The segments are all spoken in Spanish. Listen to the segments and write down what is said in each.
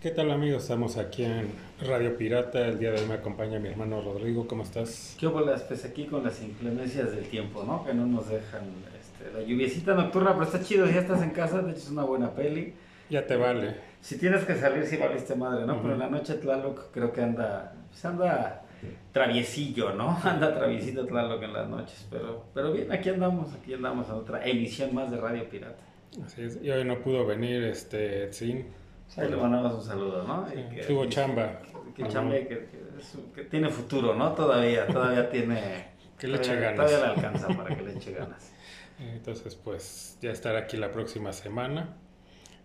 ¿Qué tal amigos? Estamos aquí en Radio Pirata. El día de hoy me acompaña mi hermano Rodrigo. ¿Cómo estás? ¿Qué bolas? Pues aquí con las inclemencias del tiempo, ¿no? Que no nos dejan este, la lluviecita nocturna, pero está chido, ya estás en casa, de hecho es una buena peli. Ya te vale. Si tienes que salir, sí valiste madre, ¿no? Pero en la noche Tlaloc creo que anda, pues anda traviesillo, ¿no? Anda traviesito Tlaloc en las noches, pero, pero bien, aquí andamos, aquí andamos en otra emisión más de Radio Pirata. Así es. Y hoy no pudo venir este Tzin. Ahí le mandamos un saludo, ¿no? Sí, Y que- tuvo chamba. Que, tiene futuro, ¿no? Todavía, todavía tiene... Que le eche ganas. Todavía le alcanza para que le eche ganas. Entonces, pues ya estará aquí la próxima semana.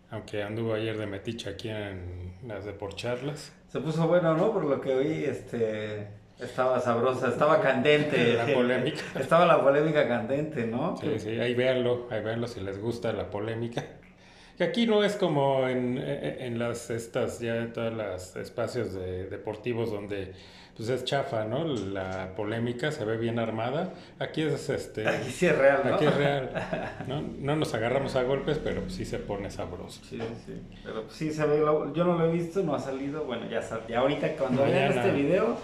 Aunque anduvo ayer de metiche aquí en las de por charlas. Se puso bueno, ¿no? Por lo que oí, este, estaba sabrosa, estaba candente. La polémica. Estaba la polémica candente, ¿no? Sí, sí, ahí véanlo, ahí véanlo si les gusta la polémica. Que aquí no es como en, en las estas, ya en todos los espacios de, deportivos donde pues es chafa, ¿no? La polémica se ve bien armada. Aquí es este Aquí sí es real, ¿no? aquí es real. ¿no? No nos agarramos a golpes, pero sí se pone sabroso. Sí, sí. Pero pues, sí se ve, yo no lo he visto, no ha salido. Bueno, ya, ya ahorita cuando vean este video,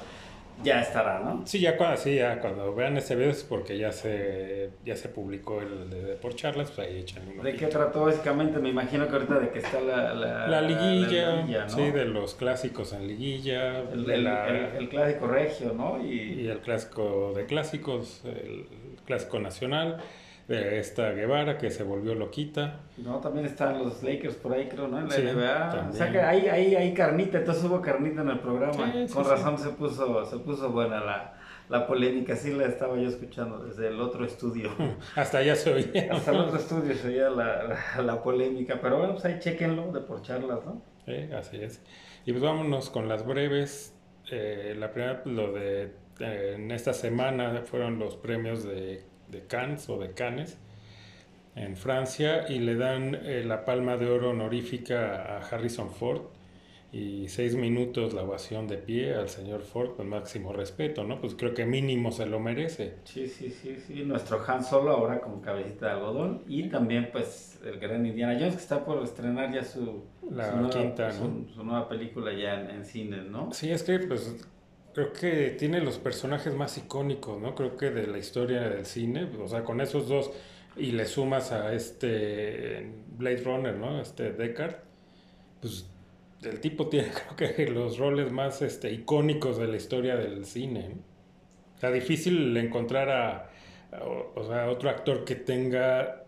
ya estará, ¿no? Sí, ya cuando, sí, ya cuando vean este video es porque ya se, ya se publicó el de, de por charlas, pues ahí echan un ¿De qué trató básicamente? Me imagino que ahorita de que está la... La, La liguilla, la liguilla, ¿no? sí, de los clásicos en liguilla, El, de el- la- el- el clásico regio, ¿no? y Y, el clásico de clásicos, el clásico nacional, de esta Guevara que se volvió loquita. no, también están los Lakers por ahí, creo, ¿no? En la Sí, NBA. O también. sea que hay, hay, hay carnita, entonces hubo carnita en el programa. Sí, sí, Con razón se puso se puso buena la, la polémica. Sí la estaba yo escuchando desde el otro estudio. Hasta allá se oía. Hasta el otro estudio se oía la, la, la polémica. Pero bueno, pues ahí chequenlo de por charlas, ¿no? Sí, así es. Y pues vámonos con las breves. Eh, la primera, pues, lo de eh, en esta semana fueron los premios de, de Cannes o de Cannes en Francia y le dan eh, la palma de oro honorífica a Harrison Ford y seis minutos la ovación de pie al señor Ford con máximo respeto, ¿no? Pues creo que mínimo se lo merece. Sí, sí, sí, sí. Nuestro Han Solo ahora con cabecita de algodón. Y también, pues, el gran Indiana Jones que está por estrenar ya su, La su nueva, quinta, su- ¿no? su nueva película ya en, en cines, ¿no? Sí, es que pues creo que tiene los personajes más icónicos, ¿no? Creo que de la historia del cine, o sea, con esos dos y le sumas a este Blade Runner, ¿no? Este Deckard, pues el tipo tiene creo que los roles más este, icónicos de la historia del cine. ¿no? O sea, difícil encontrar a, o, sea, otro actor que tenga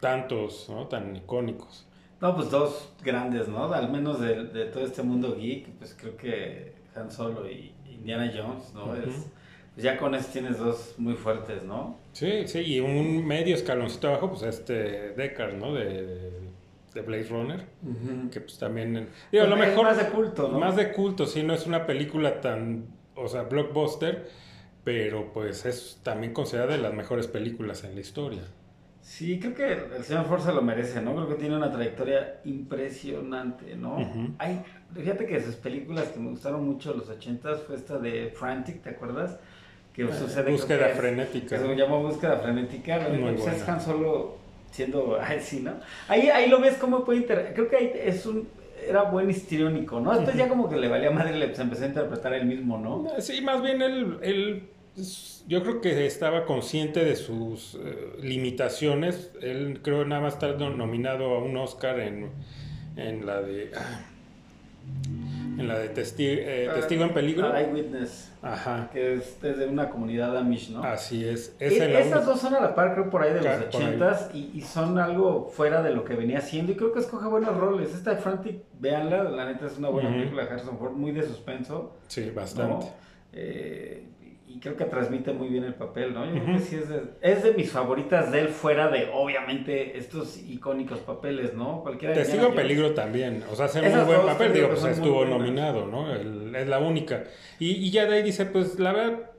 tantos, ¿no? Tan icónicos. No, pues dos grandes, ¿no? Al menos de todo este mundo geek, pues creo que Han Solo y Indiana Jones, ¿no? Es, pues ya con eso tienes dos muy fuertes, ¿no? Sí, sí, y un medio escaloncito abajo, pues este Deckard, ¿no? De, de Blade Runner, que pues también... Digo, a lo Pues, es mejor... más de culto, ¿no? Más de culto, sí, no es una película tan, o sea, blockbuster, pero pues es también considerada de las mejores películas en la historia. Sí, creo que el señor Ford se lo merece, ¿no? Creo que tiene una trayectoria impresionante, ¿no? Hay, fíjate que de sus películas que me gustaron mucho los ochentas fue esta de Frantic, ¿te acuerdas? Que sucede creo Búsqueda que es- frenética. que se llama Búsqueda Frenética, Muy pues es. Han Solo siendo así, ¿no? Ahí, ahí lo ves cómo puede inter... Creo que ahí es un... Era buen histriónico, ¿no? Después ya como que le valía madre y le se empezó a interpretar él mismo, ¿no? Sí, más bien él, él, pues, yo creo que estaba consciente de sus eh, limitaciones. Él creo nada más no- nominado a un Oscar en, en la de... ah, en la de testi- eh, Testigo en Peligro. Eyewitness, Ajá, que es desde una comunidad Amish, ¿no? así es. Esa es Esas dos son a la par, creo, por ahí de los por ahí. ochentas y, y son algo fuera de lo que venía haciendo y creo que escoge buenos roles. Esta de Frantic, véanla, la neta es una buena película de Harrison Ford, muy de suspenso, Sí, ¿no? bastante. Eh, y creo que transmite muy bien el papel, ¿no? Yo creo que sí es de, es de mis favoritas de él fuera de, obviamente, estos icónicos papeles, ¿no? Cualquiera Testigo en peligro también, o sea, hace muy buen papel, digo, pues estuvo nominado, ¿no? El- es la única. Y, y ya de ahí dice, pues la verdad,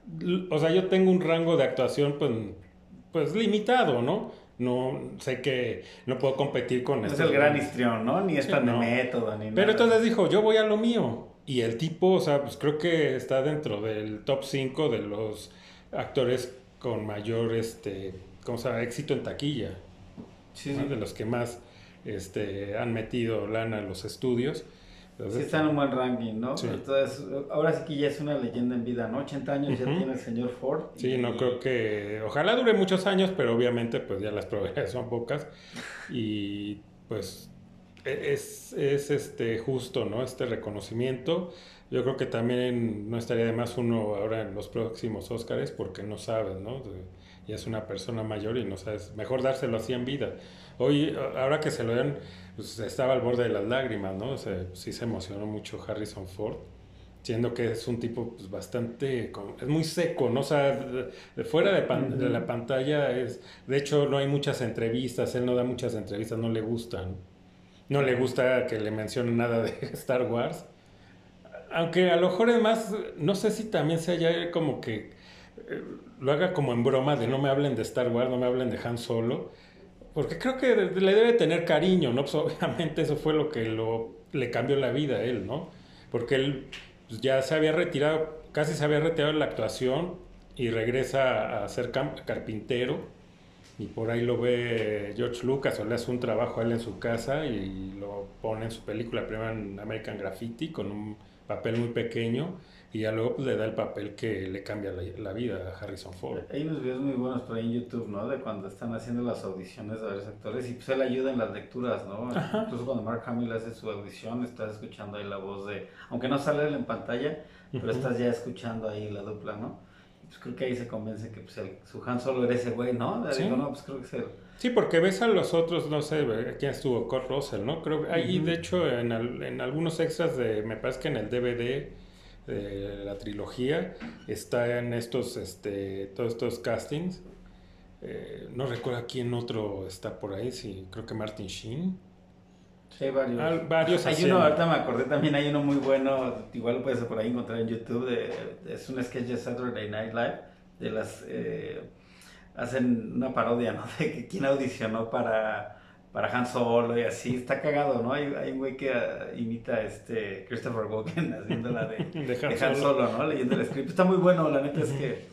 o sea, yo tengo un rango de actuación, pues, pues limitado, ¿no? No sé que no puedo competir con No es el gran histrión, ¿no? Ni es Sí, tan no. de método, ni Pero nada. entonces dijo, yo voy a lo mío. Y el tipo, o sea, pues creo que está dentro del top 5 de los actores con mayor, este, ¿cómo se llama? Éxito en taquilla. Sí, ¿no? sí. De los que más este, han metido lana en los estudios. sí está en un buen ranking, ¿no? Entonces, ahora sí que ya es una leyenda en vida, ¿no? 80 años ya tiene el señor Ford. Sí, no creo que... Ojalá dure muchos años, pero obviamente pues ya las probabilidades son pocas. Y pues es, es este, justo, ¿no? Este reconocimiento. Yo creo que también no estaría de más uno ahora en los próximos Óscares porque no sabes, ¿no? Ya es una persona mayor y no sabes, mejor dárselo así en vida. Hoy, ahora que se lo den, pues estaba al borde de las lágrimas, ¿no? O sea, sí se emocionó mucho Harrison Ford, siendo que es un tipo pues, bastante, es muy seco, ¿no? O sea, de, fuera de, de, la pantalla es, de hecho no hay muchas entrevistas, él no da muchas entrevistas, no le gustan. No le gusta que le mencionen nada de Star Wars aunque a lo mejor es más, no sé si también sea ya como que eh, lo haga como en broma de no me hablen de Star Wars, no me hablen de Han Solo, porque creo que le debe tener cariño, ¿no? Pues obviamente eso fue lo que lo, le cambió la vida a él, ¿no? Porque él pues, ya se había retirado, casi se había retirado de la actuación y regresa a ser carpintero y por ahí lo ve George Lucas o le hace un trabajo a él en su casa y lo pone en su película primero en American Graffiti con un papel muy pequeño y ya luego pues, le da el papel que le cambia la, vida a Harrison Ford. Hay unos videos muy buenos por ahí en YouTube, ¿no? De cuando están haciendo las audiciones de varios actores y pues él ayuda en las lecturas, ¿no? Incluso cuando Mark Hamill hace su audición, estás escuchando ahí la voz de, aunque no sale él en pantalla, pero estás ya escuchando ahí la dupla, ¿no? Pues creo que ahí se convence que pues, el, su Han Solo era ese güey, ¿no? ¿Sí? Digo, no, pues creo que es Sí, porque ves a los otros, no sé, quién estuvo, Kurt Russell, ¿no? Creo que ahí, de hecho, en, en, algunos extras de, me parece que en el DVD de la trilogía, está en estos, este, todos estos castings. Eh, no recuerdo quién otro está por ahí, sí, creo que Martin Sheen. Sí, varios. Varios hay uno, ahorita me acordé también, hay uno muy bueno, igual lo puedes por ahí encontrar en YouTube, de, es un sketch de Saturday Night Live, de las... Eh, hacen una parodia, ¿no? De que quién audicionó para, para Han Solo y así. Está cagado, ¿no? Hay, hay un güey que uh, imita a este Christopher Walken haciendo la de, de, Han, Solo. ¿no? Leyendo el script. Está muy bueno, la neta es que,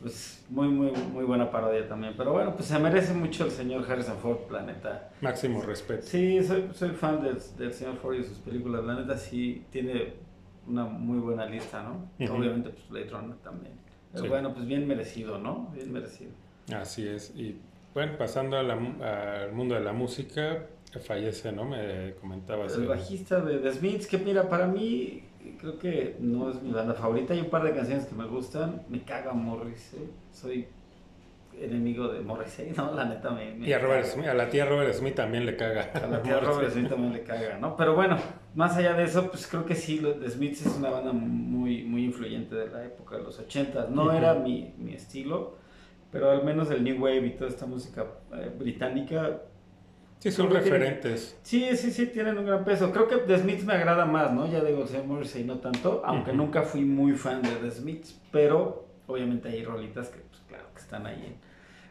pues, muy, muy, muy buena parodia también. Pero bueno, pues se merece mucho el señor Harrison Ford, planeta. Máximo respeto. Sí, soy, soy fan del, del señor Ford y sus películas. La neta sí tiene una muy buena lista, ¿no? Obviamente, pues Blade Runner también. Pero bueno, pues bien merecido, ¿no? Bien merecido. Así es. Y bueno, pasando al mundo de la música, fallece, ¿no? Me comentabas. El, bajista de The Smiths, que mira, para mí creo que no es mi banda favorita. Hay un par de canciones que me gustan. Me caga Morrissey. Soy enemigo de Morrissey, ¿no? La neta me... y a, Robert Smith, a la tía Robert Smith también le caga. A la tía Robert Smith también le caga, ¿no? Pero bueno, más allá de eso, pues creo que sí, The Smiths es una banda muy, muy influyente de la época de los 80. No era mi, mi estilo pero al menos el New Wave y toda esta música eh, británica. Sí, son referentes. sí, sí, sí, tienen un gran peso. Creo que The Smiths me agrada más, ¿no? Ya digo, Sam Morrissey no tanto, aunque nunca fui muy fan de The Smiths, pero obviamente hay rolitas que, pues claro, que están ahí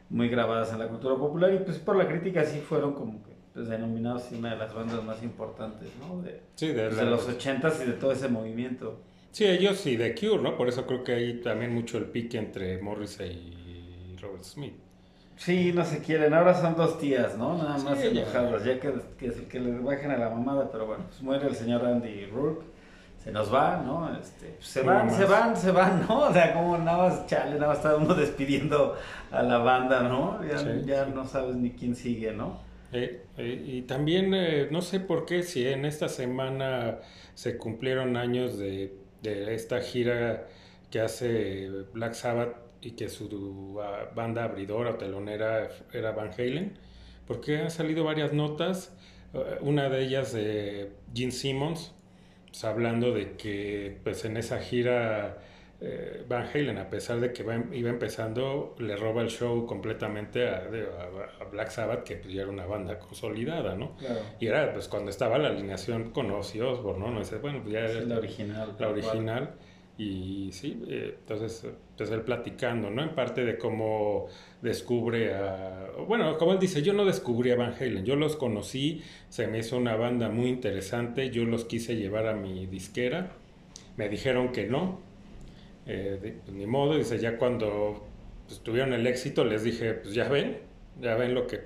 muy grabadas en la cultura popular y pues por la crítica sí fueron como que pues, denominados una de las bandas más importantes, ¿no? De, sí, de, pues, de los ochentas y de todo ese movimiento. Sí, ellos y The Cure, ¿no? Por eso creo que hay también mucho el pique entre Morrissey y Robert Smith. Sí, no se quieren. Ahora son dos tías, ¿no? Nada más enojadas, ya que, que, que le bajen a la mamada, pero bueno, pues muere el señor Andy Rourke, se nos va, ¿no? Este, pues se van, se van, se van, ¿no? O sea, como nada más, chale, nada más está uno despidiendo a la banda, ¿no? Ya, ya no sabes ni quién sigue, ¿no? Eh, eh, y también, eh, no sé por qué, si en esta semana se cumplieron años de, de esta gira que hace Black Sabbath y que su ah, banda abridora o telonera era Van Halen, porque han salido varias notas, eh, una de ellas de Gene Simmons, pues, hablando de que pues en esa gira eh, Van Halen, a pesar de que iba empezando, le roba el show completamente a, Black Sabbath, que pues, ya era una banda consolidada, ¿no? Y era pues cuando estaba la alineación con Ozzy Osbourne, ¿no? no bueno, pues ya era la original. La original. Y sí, eh, entonces, pues él platicando, ¿no? En parte de cómo descubre a... Bueno, como él dice, yo no descubrí a Van Halen, yo los conocí, se me hizo una banda muy interesante, yo los quise llevar a mi disquera, me dijeron que no, eh, pues ni modo, dice, ya cuando pues, tuvieron el éxito les dije, pues ya ven, ya ven lo que...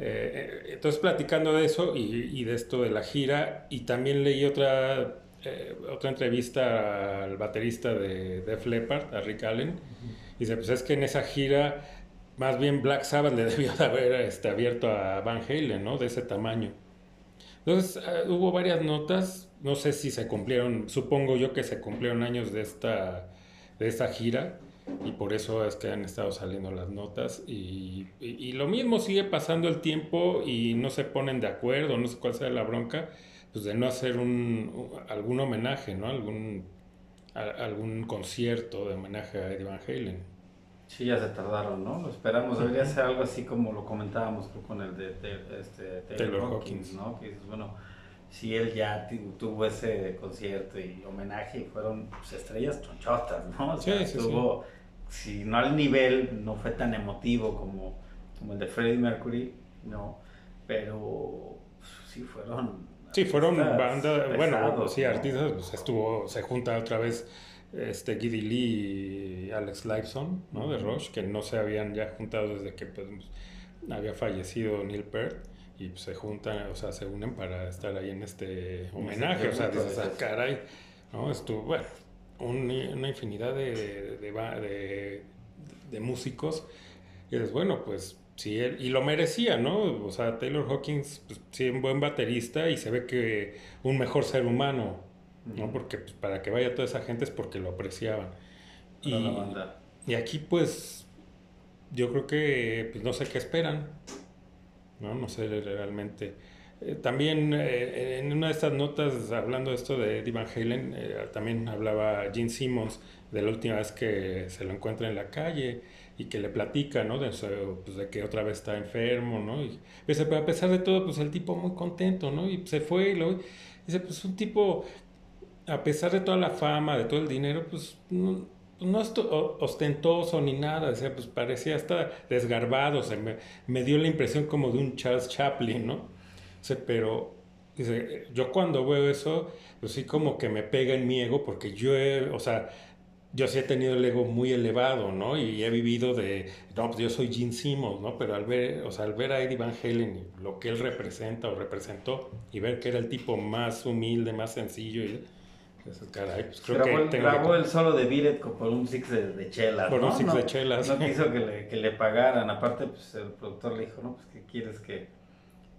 Eh, entonces platicando de eso y, de esto de la gira, y también leí otra, eh, otra entrevista al baterista de Def Leppard, a Rick Allen, y dice, pues es que en esa gira, más bien Black Sabbath le debió de haber este, abierto a Van Halen, ¿no? De ese tamaño. Entonces uh, hubo varias notas, no sé si se cumplieron, supongo yo que se cumplieron años de esta, de esta gira y por eso es que han estado saliendo las notas y, y, lo mismo sigue pasando el tiempo y no se ponen de acuerdo, no sé cuál sea la bronca, pues de no hacer un, algún homenaje, ¿no? Algún, algún concierto de homenaje a Eddie Van Halen. Sí, ya se tardaron, ¿no? Lo esperamos. Debería ser algo así como lo comentábamos con el de, este, Taylor, Hawkins, ¿no? Que dices, bueno, si él ya tuvo ese concierto y homenaje y fueron pues, estrellas chonchotas, ¿no? O sea, sí, tuvo, si no al nivel, no fue tan emotivo como, como el de Freddie Mercury, ¿no? Pero pues, sí fueron... Sí, fueron bandas, bueno, sí, artistas, pues estuvo, se junta otra vez este Giddy Lee y Alex Lifeson, ¿no? De Rush, que no se habían ya juntado desde que pues, había fallecido Neil Peart y pues, se juntan, o sea, se unen para estar ahí en este homenaje, o sea, dices, ah, caray, ¿no? Estuvo, bueno, una infinidad de, de, de, músicos y dices, bueno, pues sí, él, y lo merecía, ¿no? O sea, Taylor Hawkins, pues, sí, un buen baterista y se ve que un mejor ser humano, ¿no? Porque pues, para que vaya toda esa gente es porque lo apreciaban. Y, y, aquí pues yo creo que pues, no sé qué esperan, ¿no? No sé realmente. Eh, también eh, en una de estas notas, hablando de esto de Eddie Van Halen, eh, también hablaba Gene Simmons de la última vez que se lo encuentra en la calle y que le platica, ¿no? De, pues, de que otra vez está enfermo, ¿no? Y pues, a pesar de todo, pues el tipo muy contento, ¿no? Y se fue y lo... Dice, pues un tipo a pesar de toda la fama, de todo el dinero, pues no, no es ostentoso ni nada, o sea, pues parecía hasta desgarbado, o me, me, dio la impresión como de un Charles Chaplin, ¿no? Sea, pero dice, yo cuando veo eso, pues sí como que me pega en mi ego, porque yo o sea, yo sí he tenido el ego muy elevado, ¿no? Y he vivido de, no, pues yo soy Gene Simmons, ¿no? Pero al ver, o sea, al ver a Eddie Van Halen y lo que él representa o representó, y ver que era el tipo más humilde, más sencillo, y, Caray, pues creo grabó, que grabó el solo de Biret por un six de, chelas. Por ¿no? un six de chelas. No quiso que le, que le, pagaran. Aparte, pues el productor le dijo, no, pues, ¿qué quieres que,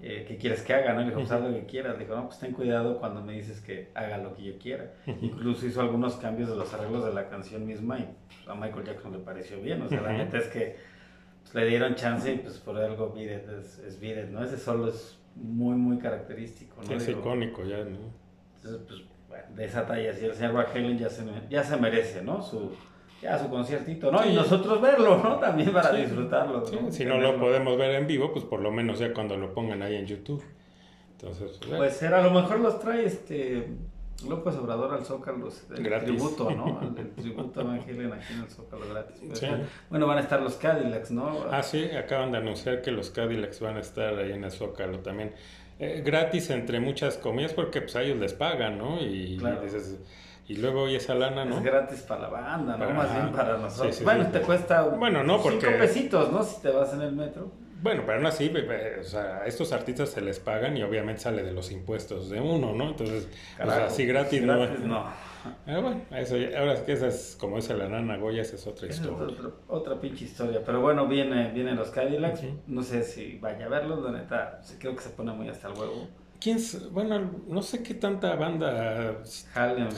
eh, ¿qué quieres que haga? ¿no? Le dijo, pues haz lo que quieras. Le dijo, no, pues ten cuidado cuando me dices que haga lo que yo quiera. Incluso hizo algunos cambios de los arreglos de la canción misma y pues, a Michael Jackson le pareció bien. O sea, la neta es que pues, le dieron chance y pues por algo Biret es, es ¿no? Ese solo es muy, muy característico, ¿no? Es icónico ya, ¿no? Entonces, pues de esa talla, si el señor Van ya se, ya se merece, ¿no? Su, ya su conciertito, ¿no? Y nosotros verlo, ¿no? También para disfrutarlo. Si no lo podemos ver en vivo, pues por lo menos ya cuando lo pongan ahí en YouTube. Entonces, pues ser, a lo mejor los trae este López Obrador al Zócalo, el tributo, ¿no? El, tributo a Van Halen aquí en el Zócalo gratis. Bueno, van a estar los Cadillacs, ¿no? Ah, sí, acaban de anunciar que los Cadillacs van a estar ahí en el Zócalo también. Eh, gratis entre muchas comillas porque pues a ellos les pagan, ¿no? Y, y luego y esa lana, ¿no? Es gratis para la banda, ¿no? Más bien para nosotros. bueno, te cuesta bueno, no, porque... cinco pesitos, ¿no? Si te vas en el metro. Bueno, pero aún así, o sea, a estos artistas se les pagan y obviamente sale de los impuestos de uno, ¿no? Entonces, o sea, así gratis, gratis no. Ah, bueno, eso, ahora es que esa es, como dice la nana Goya, esa es otra historia. otra, pinche historia. Pero bueno, viene, vienen los Cadillacs. No sé si vaya a verlos, la neta, creo que se pone muy hasta el huevo. ¿Quién bueno, no sé qué tanta banda jale,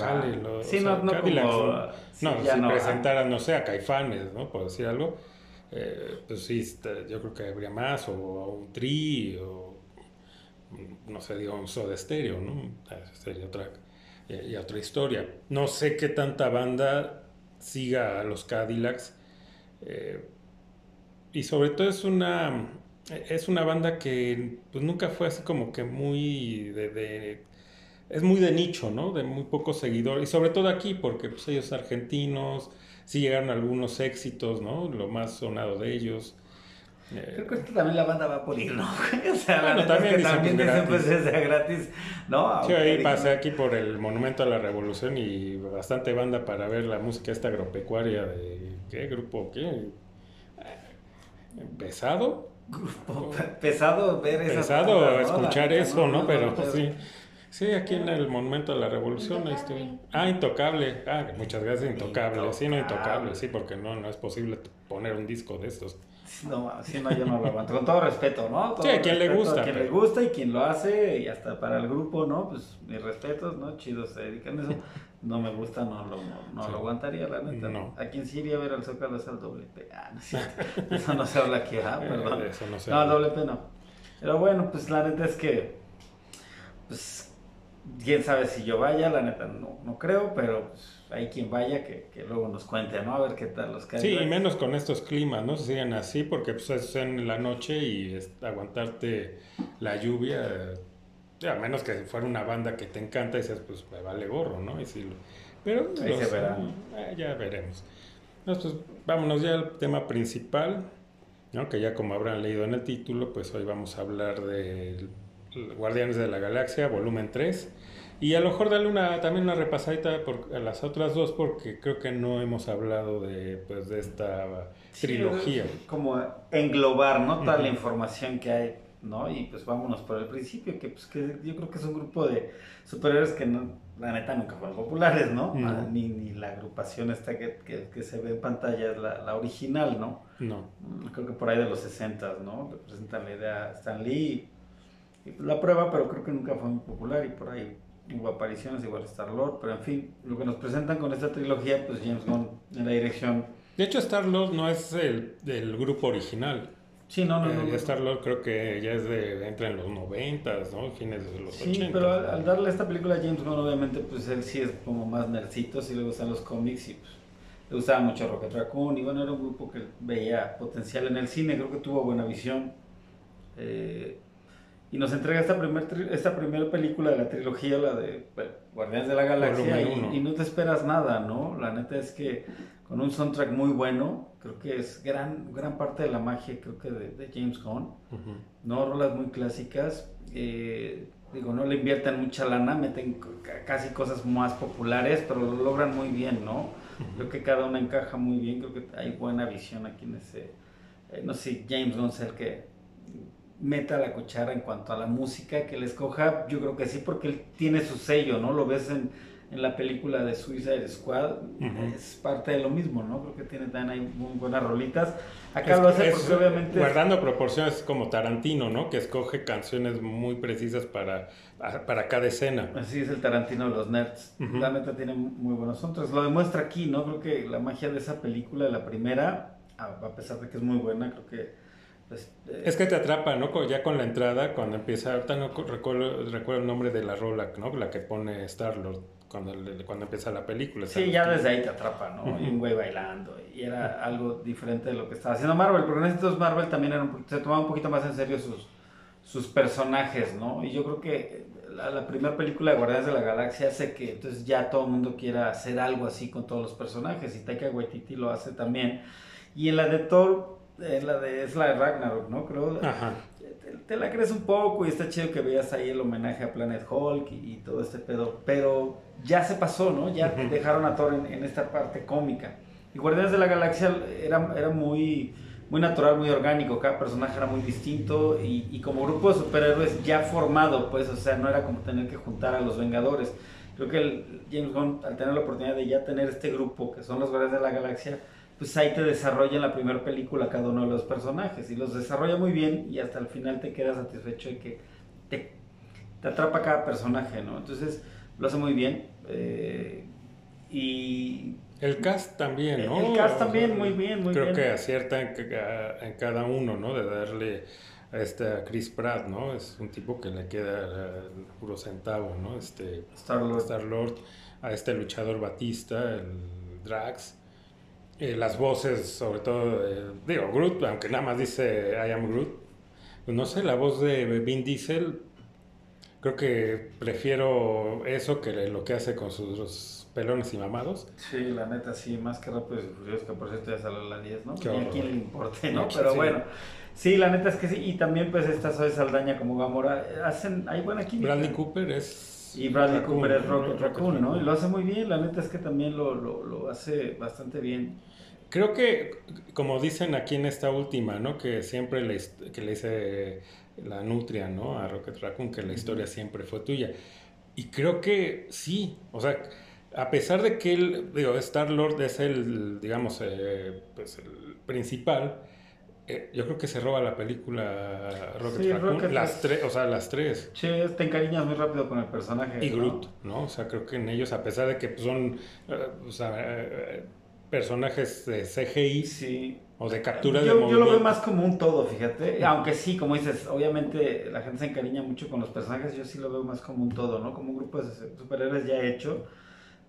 sí, no, no, como, no, si no, presentaran, no sé, a Caifanes, ¿no? Por decir algo, eh, pues sí, este, yo creo que habría más, o, un Tri, o no sé, digo, un Soda Stereo, ¿no? Sería otra y, otra historia. No sé qué tanta banda siga a los Cadillacs. Eh, y sobre todo es una, es una banda que pues, nunca fue así como que muy de, es muy de nicho, ¿no? De muy pocos seguidores. Y sobre todo aquí, porque pues, ellos argentinos, sí llegaron algunos éxitos, ¿no? Lo más sonado de ellos. Creo que esto también la banda va por ir, ¿no? o sea, bueno, también, que también dicen pues es gratis, ¿no? Sí, ahí pasé aquí por el Monumento a la Revolución y bastante banda para ver la música esta agropecuaria de, ¿qué grupo? ¿Qué? ¿Pesado? Grupo pesado ver eso. Pesado escuchar eso, ¿no? Pero sí. Sí, aquí en el Monumento de la Revolución. Este... Ah, Intocable. Ah, muchas gracias, Intocable. Sí, no, Intocable, sí, porque no, no es posible poner un disco de estos. No, si no, yo no lo aguanto. Con todo respeto, ¿no? sí, a quien le gusta. A quien le gusta y quien lo hace, y hasta para el grupo, ¿no? Pues mis respetos, ¿no? Chidos se dedican a eso. No me gusta, no lo, no, lo aguantaría, la neta. No. A quien sí iría a ver al Zócalo es al doble P. Ah, no sé. Eso no se habla aquí, ah, perdón. Eso no se No, doble P no. Pero bueno, pues la neta es que. Pues quién sabe si yo vaya, la neta no, no creo, pero pues, hay quien vaya que, que, luego nos cuente, ¿no? A ver qué tal los caen. Sí, y menos con estos climas, ¿no? Se siguen así porque pues es en la noche y aguantarte la lluvia, a menos que fuera una banda que te encanta y dices, pues me vale gorro, ¿no? Y si pero Ahí se verá. Eh, ya veremos. Entonces, vámonos ya al tema principal, ¿no? Que ya como habrán leído en el título, pues hoy vamos a hablar del Guardianes de la Galaxia, volumen 3. Y a lo mejor darle una, también una repasadita por, a las otras dos, porque creo que no hemos hablado de, pues, de esta trilogía. como englobar, ¿no? Toda la información que hay, ¿no? Y pues vámonos por el principio, que, pues, que yo creo que es un grupo de superhéroes que no, la neta nunca fueron populares, ¿no? Ah, ni, ni, la agrupación esta que, que, se ve en pantalla es la, la, original, ¿no? No. Mm, creo que por ahí de los 60, ¿no? Representan la idea Stan Lee la prueba, pero creo que nunca fue muy popular y por ahí hubo apariciones igual Star-Lord, pero en fin, lo que nos presentan con esta trilogía, pues James Gunn en la dirección. De hecho, Star-Lord no es el del grupo original. Sí, no, no, no. Eh, Star-Lord creo que ya es de, entra en los 90, ¿no? Fines de los sí, pero al, darle esta película a James Gunn, obviamente, pues él sí es como más nercito, sí le gustan los cómics y pues le gustaba mucho Rocket Raccoon y bueno, era un grupo que veía potencial en el cine, creo que tuvo buena visión. Eh, y nos entrega esta primera esta primer película de la trilogía, la de Guardianes de la Galaxia, y, no te esperas nada, ¿no? La neta es que con un soundtrack muy bueno, creo que es gran, gran parte de la magia, creo que de, James Gunn, ¿no? Rolas muy clásicas, eh, digo, no le invierten mucha lana, meten casi cosas más populares, pero lo logran muy bien, ¿no? Creo que cada una encaja muy bien, creo que hay buena visión aquí en ese, eh, no sé si James Gunn es el que meta la cuchara en cuanto a la música que le escoja, yo creo que sí, porque él tiene su sello, ¿no? Lo ves en, en la película de Suicide Squad, es parte de lo mismo, ¿no? Creo que tiene también ahí muy buenas rolitas. Acá lo hace porque obviamente... Guardando proporciones como Tarantino, ¿no? Que escoge canciones muy precisas para, para cada escena. Así es el Tarantino de los nerds. La neta tiene muy buenos soundtracks. Lo demuestra aquí, ¿no? Creo que la magia de esa película, la primera, a pesar de que es muy buena, creo que pues, eh, es que te atrapa, ¿no? Ya con la entrada, cuando empieza, ahorita no recuerdo, recuerdo el nombre de la rola, ¿no? La que pone Star-Lord cuando, cuando empieza la película. Sí, ya desde ahí te atrapa, ¿no? Y un güey bailando, y era algo diferente de lo que estaba haciendo Marvel, porque en estos Marvel también se tomaba un poquito más en serio sus, sus personajes, ¿no? Y yo creo que la, primera película de Guardianes de la Galaxia hace que entonces ya todo el mundo quiera hacer algo así con todos los personajes, y Taika Waititi lo hace también. Y en la de Thor es la de, es la de Ragnarok, ¿no? Creo. Ajá. Te, la crees un poco y está chido que veas ahí el homenaje a Planet Hulk y, todo este pedo, pero ya se pasó, ¿no? Ya dejaron a Thor en, esta parte cómica. Y Guardianes de la Galaxia era, era muy, muy natural, muy orgánico, cada personaje era muy distinto y, y, como grupo de superhéroes ya formado, pues, o sea, no era como tener que juntar a los Vengadores. Creo que el James Gunn, al tener la oportunidad de ya tener este grupo, que son los Guardianes de la Galaxia, pues ahí te desarrolla en la primera película cada uno de los personajes y los desarrolla muy bien y hasta el final te quedas satisfecho de que te, atrapa cada personaje, ¿no? Entonces lo hace muy bien eh, y... El cast también, ¿no? El cast también, muy bien, muy creo bien. Creo que acierta en, cada uno, ¿no? De darle a este Chris Pratt, ¿no? Es un tipo que le queda el puro centavo, ¿no? Este Star-Lord. Star -Lord, a este luchador Batista, el Drax eh, las voces, sobre todo, digo, Groot, aunque nada más dice I am Groot, pues no sé, la voz de Vin Diesel, creo que prefiero eso que lo que hace con sus pelones y mamados. Sí, la neta, sí, más que rápido y furioso, que por cierto ya sale a la 10, ¿no? Qué a quién le importe, ¿no? Pero bueno. Sí, la neta es que sí, y también pues esta Zoe Saldaña como Gamora, hacen, hay buena química. Bradley Cooper es... Y Bradley Cooper es Rocket Raccoon, ¿no? Y lo hace muy bien, la neta es que también lo, lo, lo hace bastante bien. Creo que, como dicen aquí en esta última, ¿no? Que siempre le, que le dice la nutria, ¿no? A Rocket Raccoon, que la historia siempre fue tuya. Y creo que sí, o sea, a pesar de que él, digo, Star-Lord es el, digamos, eh, pues el principal, eh, yo creo que se roba la película Rocket Raccoon, las tres, o sea, las tres. Sí, te encariñas muy rápido con el personaje. Y Groot, ¿no? O sea, creo que en ellos, a pesar de que son, o sea, personajes de CGI sí. o de captura de movimiento. Yo lo veo más como un todo, fíjate. Aunque sí, como dices, obviamente la gente se encariña mucho con los personajes, yo sí lo veo más como un todo, ¿no? Como un grupo de superhéroes ya hecho.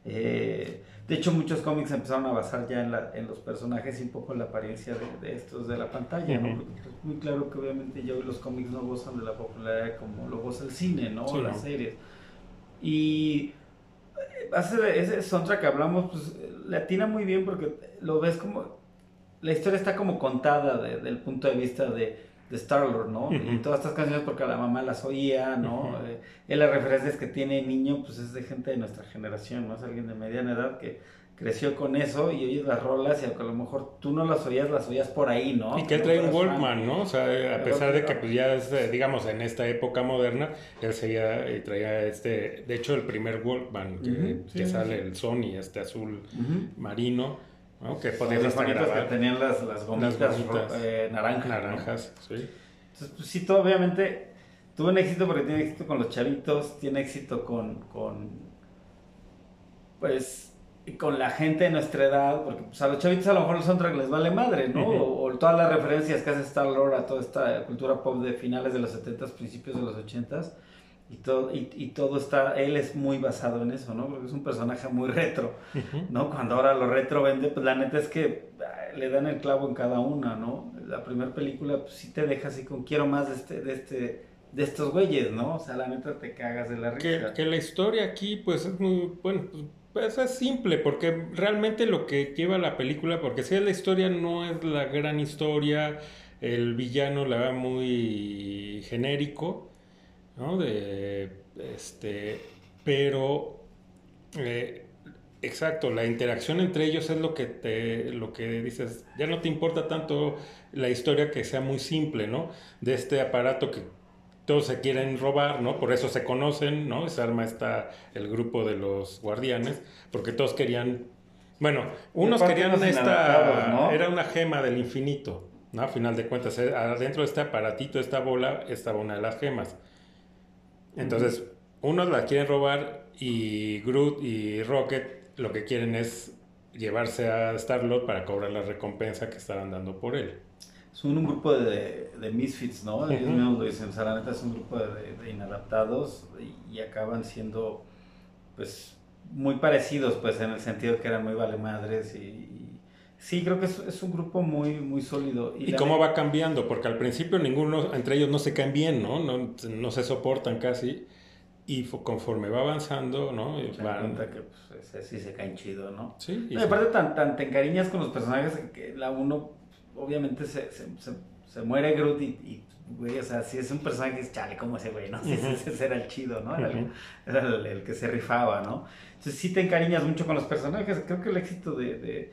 Eh, de hecho, muchos cómics empezaron a basar ya en, la, en los personajes y un poco en la apariencia de, estos de la pantalla, ¿no? Porque es muy claro que obviamente ya hoy los cómics no gozan de la popularidad como lo goza el cine, ¿no? o las series. Y hace ese soundtrack que hablamos, pues le atina muy bien porque lo ves como. La historia está como contada desde el punto de vista de, de Star-Lord, ¿no? Y todas estas canciones porque la mamá las oía, ¿no? Uh él las referencias que tiene niño, pues es de gente de nuestra generación, ¿no? Es alguien de mediana edad que creció con eso y oyes las rolas y a lo mejor tú no las oías, las oías por ahí, ¿no? Y que él trae un Walkman, ¿no? O sea, a pesar de que pues, ya es, digamos, en esta época moderna, él seguía y traía este, de hecho el primer Walkman que, sale el Sony, este azul marino. ¿no? Que podía que tenían las, las gomitas, eh, naranjas. Naranjas, sí. Entonces, pues sí, todo obviamente tuvo un éxito porque tiene éxito con los chavitos, tiene éxito con, con pues con la gente de nuestra edad, porque pues, a los chavitos a lo mejor el soundtrack les vale madre, ¿no? o, todas las referencias que hace Star Lord a toda esta cultura pop de finales de los 70s, principios de los 80s, y todo, y, y, todo está, él es muy basado en eso, ¿no? Porque es un personaje muy retro, ¿no? Cuando ahora lo retro vende, pues la neta es que le dan el clavo en cada una, ¿no? La primera película, pues sí te deja así con quiero más de este, de este, de estos güeyes, ¿no? O sea, la neta te cagas de la risa. Que, que la historia aquí, pues es muy, bueno, pues pues es simple, porque realmente lo que lleva la película, porque si la historia no es la gran historia, el villano la va muy genérico, ¿no? De, este, pero, eh, exacto, la interacción entre ellos es lo que te, lo que dices, ya no te importa tanto la historia que sea muy simple, ¿no? De este aparato que todos se quieren robar, ¿no? Por eso se conocen, ¿no? Se arma está el grupo de los guardianes, porque todos querían, bueno, unos querían esta, era una gema del infinito, ¿no? A final de cuentas, eh, adentro de este aparatito, esta bola, estaba una de las gemas. Entonces, unos la quieren robar y Groot y Rocket lo que quieren es llevarse a Star-Lord para cobrar la recompensa que estaban dando por él son un grupo de, de misfits, ¿no? Ellos mismos lo dicen, o sea, la neta es un grupo de, inadaptados y, acaban siendo, pues, muy parecidos, pues, en el sentido que eran muy valemadres y, sí, creo que es, es, un grupo muy, muy sólido. ¿Y, cómo va cambiando? Porque al principio ninguno, entre ellos no se caen bien, ¿no? No, no se soportan casi. Y conforme va avanzando, ¿no? Se van... cuenta que pues, sí se caen chido, ¿no? Sí. Y aparte, tan, tan te encariñas con los personajes que la uno obviamente se, se, se, muere Groot y, güey, o sea, si es un personaje es chale, como ese güey, ¿no? ese, era el chido, ¿no? Era, el, que se rifaba, ¿no? Entonces sí te encariñas mucho con los personajes. Creo que el éxito de, de,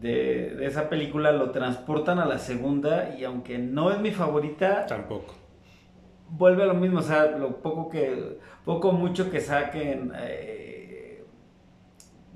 de, esa película lo transportan a la segunda y aunque no es mi favorita... Tampoco. Vuelve a lo mismo, o sea, lo poco que, poco mucho que saquen... Eh,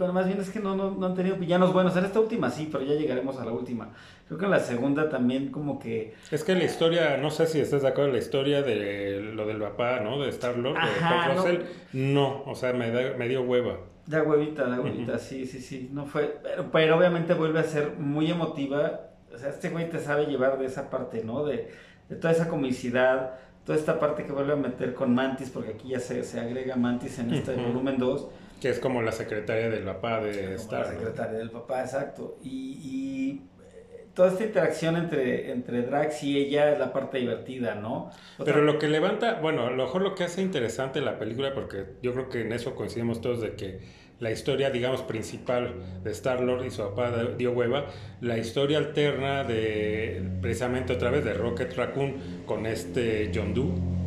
pero más bien es que no, no, no, han tenido villanos buenos. En esta última sí, pero ya llegaremos a la última. Creo que en la segunda también como que... Es que la historia, no sé si estás de acuerdo, la historia de lo del papá, ¿no? De Star-Lord, de Russell, no. o sea, me, da, me dio hueva. Da huevita, da huevita, sí, sí, sí. No fue, pero, pero, obviamente vuelve a ser muy emotiva. O sea, este güey te sabe llevar de esa parte, ¿no? De, de toda esa comicidad, toda esta parte que vuelve a meter con Mantis, porque aquí ya se, se agrega Mantis en este volumen 2 que es como la secretaria del papá de Star. La secretaria del papá, exacto. Y, eh, toda esta interacción entre, entre Drax y ella es la parte divertida, ¿no? Pero lo que levanta, bueno, a lo mejor lo que hace interesante la película, porque yo creo que en eso coincidimos todos de que la historia, digamos, principal de Star-Lord y su papá dio hueva, la historia alterna de, precisamente otra vez, de Rocket Raccoon con este John Doe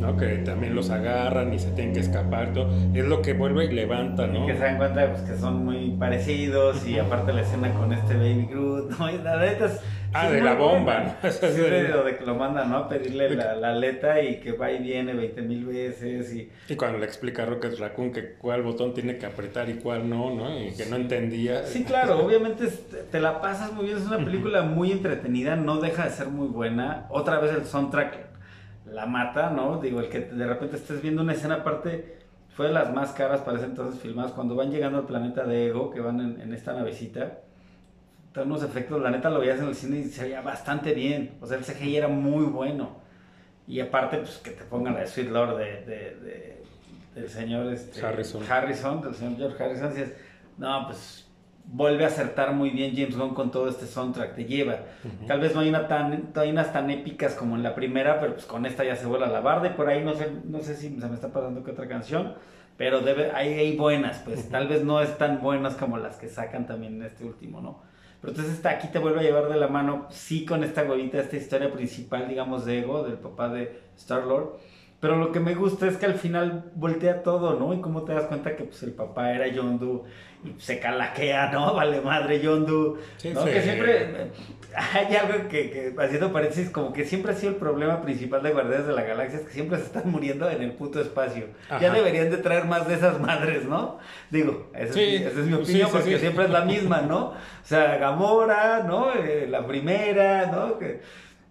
¿no? Que también los agarran y se tienen que escapar, todo. Es lo que vuelve y levanta, ¿no? Que se dan cuenta pues, que son muy parecidos y aparte la escena con este Baby Groot, ¿no? Y la neta es, Ah, de la bomba, ¿no? Sí, de lo de que lo mandan, ¿no? A pedirle la, la aleta y que va y viene 20 mil veces y... Y cuando le explica a Rocket Raccoon que cuál botón tiene que apretar y cuál no, ¿no? Y que no entendía. Sí, claro, obviamente te la pasas muy bien, es una película muy entretenida, no deja de ser muy buena. Otra vez el soundtrack la mata, ¿no? Digo, el que de repente estés viendo una escena aparte fue de las más caras para ese entonces filmadas, cuando van llegando al planeta de Ego, que van en, en esta navecita. Todos unos efectos, la neta lo veías en el cine y se veía bastante bien. O sea, el CGI era muy bueno. Y aparte, pues que te pongan la de Sweet Lord de, de- de- del señor este, Harrison. Harrison, del señor George Harrison, dices, no, pues vuelve a acertar muy bien James Gunn con todo este soundtrack, te lleva. Tal vez no hay, una tan, no hay unas tan épicas como en la primera, pero pues con esta ya se vuela la barda y por ahí no sé, no sé si se me está pasando que otra canción, pero debe, hay, hay buenas, pues tal vez no es tan buenas como las que sacan también en este último, ¿no? Pero entonces está aquí te vuelve a llevar de la mano, sí con esta huevita, esta historia principal, digamos, de Ego, del papá de Star-Lord. Pero lo que me gusta es que al final voltea todo, ¿no? Y cómo te das cuenta que pues el papá era Yondu y se calaquea, ¿no? Vale madre Yondu. Sí, ¿no? sí. Que siempre hay algo que, que, haciendo paréntesis, como que siempre ha sido el problema principal de Guardianes de la Galaxia, es que siempre se están muriendo en el puto espacio. Ya deberían de traer más de esas madres, ¿no? Digo, esa, Sí, es, mi- esa es mi sí, opinión, porque siempre es la misma, ¿no? O sea, Gamora, ¿no? Eh, la primera, ¿no? Que-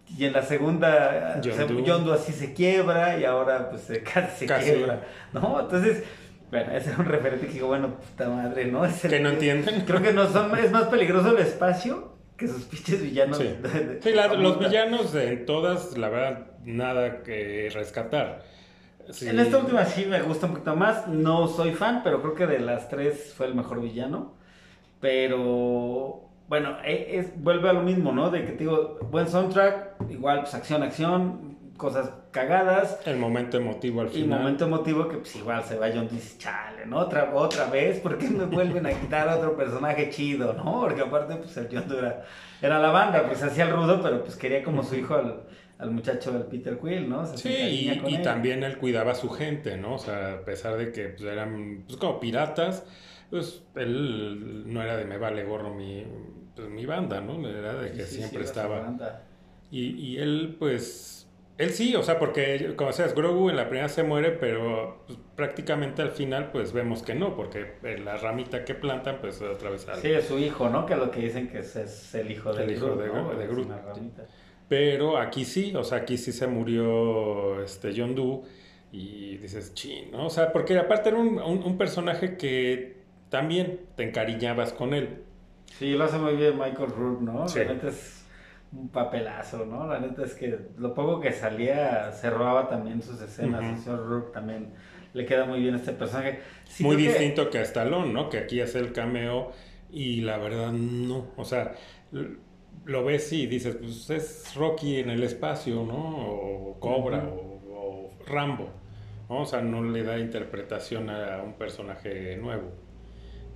y en la segunda. Yondu así se quiebra y ahora pues se- casi se Casi. quiebra, ¿no? Entonces, bueno, ese era un referente que digo, bueno, puta madre, ¿no? Es el- Que no entienden. Creo que no son, es más peligroso el espacio que sus pinches villanos. Sí, de- de- Sí, la- los villanos en todas, la verdad, nada que rescatar. Sí. En esta última sí me gusta un poquito más. No soy fan, pero creo que de las tres fue el mejor villano. Pero bueno, e- es, vuelve a lo mismo, ¿no? De que te digo, buen soundtrack, igual pues acción, acción, cosas cagadas. El momento emotivo al Y final. momento emotivo que pues igual se va John dice, chale, ¿no? Otra, otra vez, ¿por qué me vuelven a quitar a otro personaje chido, ¿no? Porque aparte pues el John era, era la banda, pues hacía el rudo, pero pues quería como su hijo al, al muchacho del Peter Quill, ¿no? Se Sí, y, y también él cuidaba a su gente, ¿no? O sea, a pesar de que pues, eran pues, como piratas, pues él no era de me vale gorro mi, pues, mi banda, ¿no? Era de que Sí, siempre sí, estaba. Y, y él, pues, él sí, o sea, porque, como decías, Grogu en la primera se muere, pero pues, prácticamente al final, pues vemos que no, porque en la ramita que plantan, pues otra vez. Sí, es su hijo, ¿no? Que es lo que dicen que es, es el hijo de El hijo Groot, de- ¿no? de Groot. Pero aquí sí, o sea, aquí sí se murió este Yondu y dices, chin, ¿no? O sea, porque aparte era un, un- un personaje que también te encariñabas con él. Sí, lo hace muy bien Michael Rourke, ¿no? Sí. La neta es un papelazo, ¿no? La neta es que lo poco que salía se robaba también sus escenas. Ujú. El señor Rourke también le queda muy bien este personaje. Sí, Muy que- distinto que a Stallone, ¿no? Que aquí hace el cameo y la verdad no. O sea, lo ves y dices, pues es Rocky en el espacio, ¿no? O Cobra o, o Rambo, ¿no? O sea, no le da interpretación a un personaje nuevo.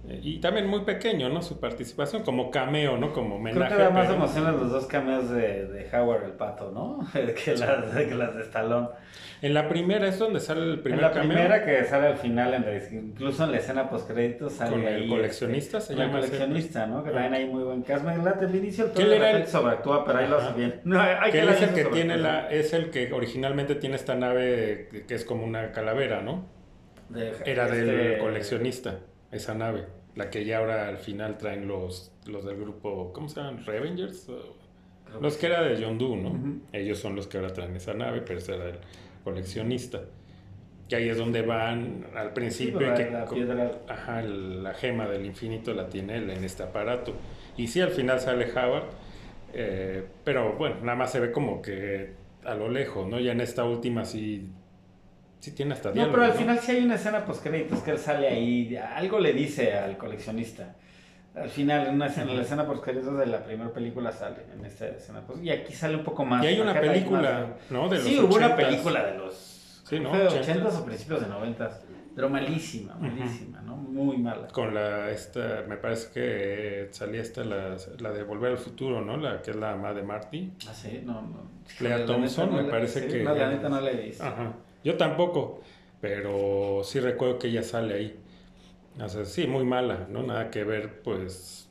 Eh, Y también muy pequeño, ¿no? Su participación como cameo, ¿no? Como Creo homenaje. que da más pero- emociones los dos cameos de, de Howard el Pato, ¿no? que, las, que las de Stallone. En la primera es donde sale el primer en la cameo. primera que sale al final, en la- incluso en la escena post-créditos sale Con el ahí, coleccionista, este, se con el llama ese- coleccionista, ¿no? Que Ah. también hay muy buen late el inicio, el Que todo era el- sobreactúa, pero ahí lo Ajá. hace bien. No, hay Que él es el que tiene la, es el que originalmente tiene esta nave que- que es como una calavera, ¿no? De- Era del este, coleccionista, esa nave. La que ya ahora al final traen los, los del grupo, ¿cómo se llaman? ¿Revengers? Los que era de Yondu, ¿no? Ujú. Ellos son los que ahora traen esa nave, pero ese era el coleccionista. Que ahí es donde van al principio. que, la piedra Ajá, la gema del infinito la tiene él en este aparato. Y sí, al final sale Howard, eh, pero bueno, nada más se ve como que a lo lejos, ¿no? Ya en esta última sí, sí tiene hasta No, diálogo, pero al ¿no? final sí hay una escena post créditos que él sale ahí, algo le dice al coleccionista. Al final, en, una escena, en la escena post créditos de la primera película sale, en esta escena post- Y aquí sale un poco más. Y hay una película, más- ¿no? De los sí, hubo una 80s. película de los Sí, ¿no? de 80s. 80s o principios de 90s, pero malísima, malísima, ¿no? Muy mala. Con la, esta, me parece que salía esta, la, la de Volver al Futuro, ¿no? La que es la mamá de Marty. Ah, sí, no, no. Lea La Thompson, no me parece que- No, la neta no la he visto. Ajá. Yo tampoco, pero sí recuerdo que ella sale ahí. O sea, sí, muy mala, ¿no? Nada que ver, pues,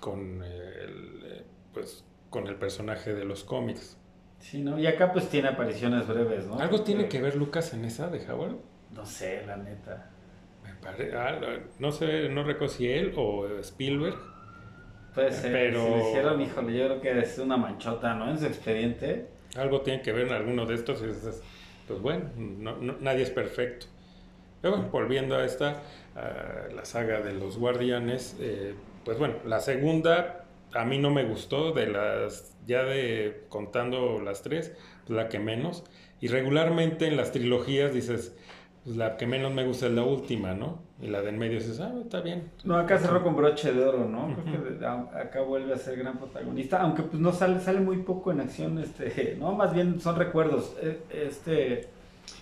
con el, pues, con el personaje de los cómics. Sí, ¿no? Y acá pues tiene apariciones breves, ¿no? ¿Algo tiene que ver Lucas en esa de Howard? No sé, la neta. Me pare... ah, no sé, no recuerdo si él o Spielberg. Puede ser, pero... si lo hicieron, híjole, yo creo que es una manchota, ¿no? En su expediente. Algo tiene que ver en alguno de estos, pues bueno, no, nadie es perfecto. Pero bueno, volviendo a esta, la saga de los guardianes, eh, pues bueno, la segunda a mí no me gustó, de las, ya de contando las tres, pues la que menos. Y regularmente en las trilogías dices, pues la que menos me gusta es la última, ¿no? Y la de en medio dices, ah, está bien. No, acá cerró con broche de oro, ¿no? Creo que acá vuelve a ser gran protagonista, aunque pues no sale, sale muy poco en acción, este, ¿no? Más bien son recuerdos. E, este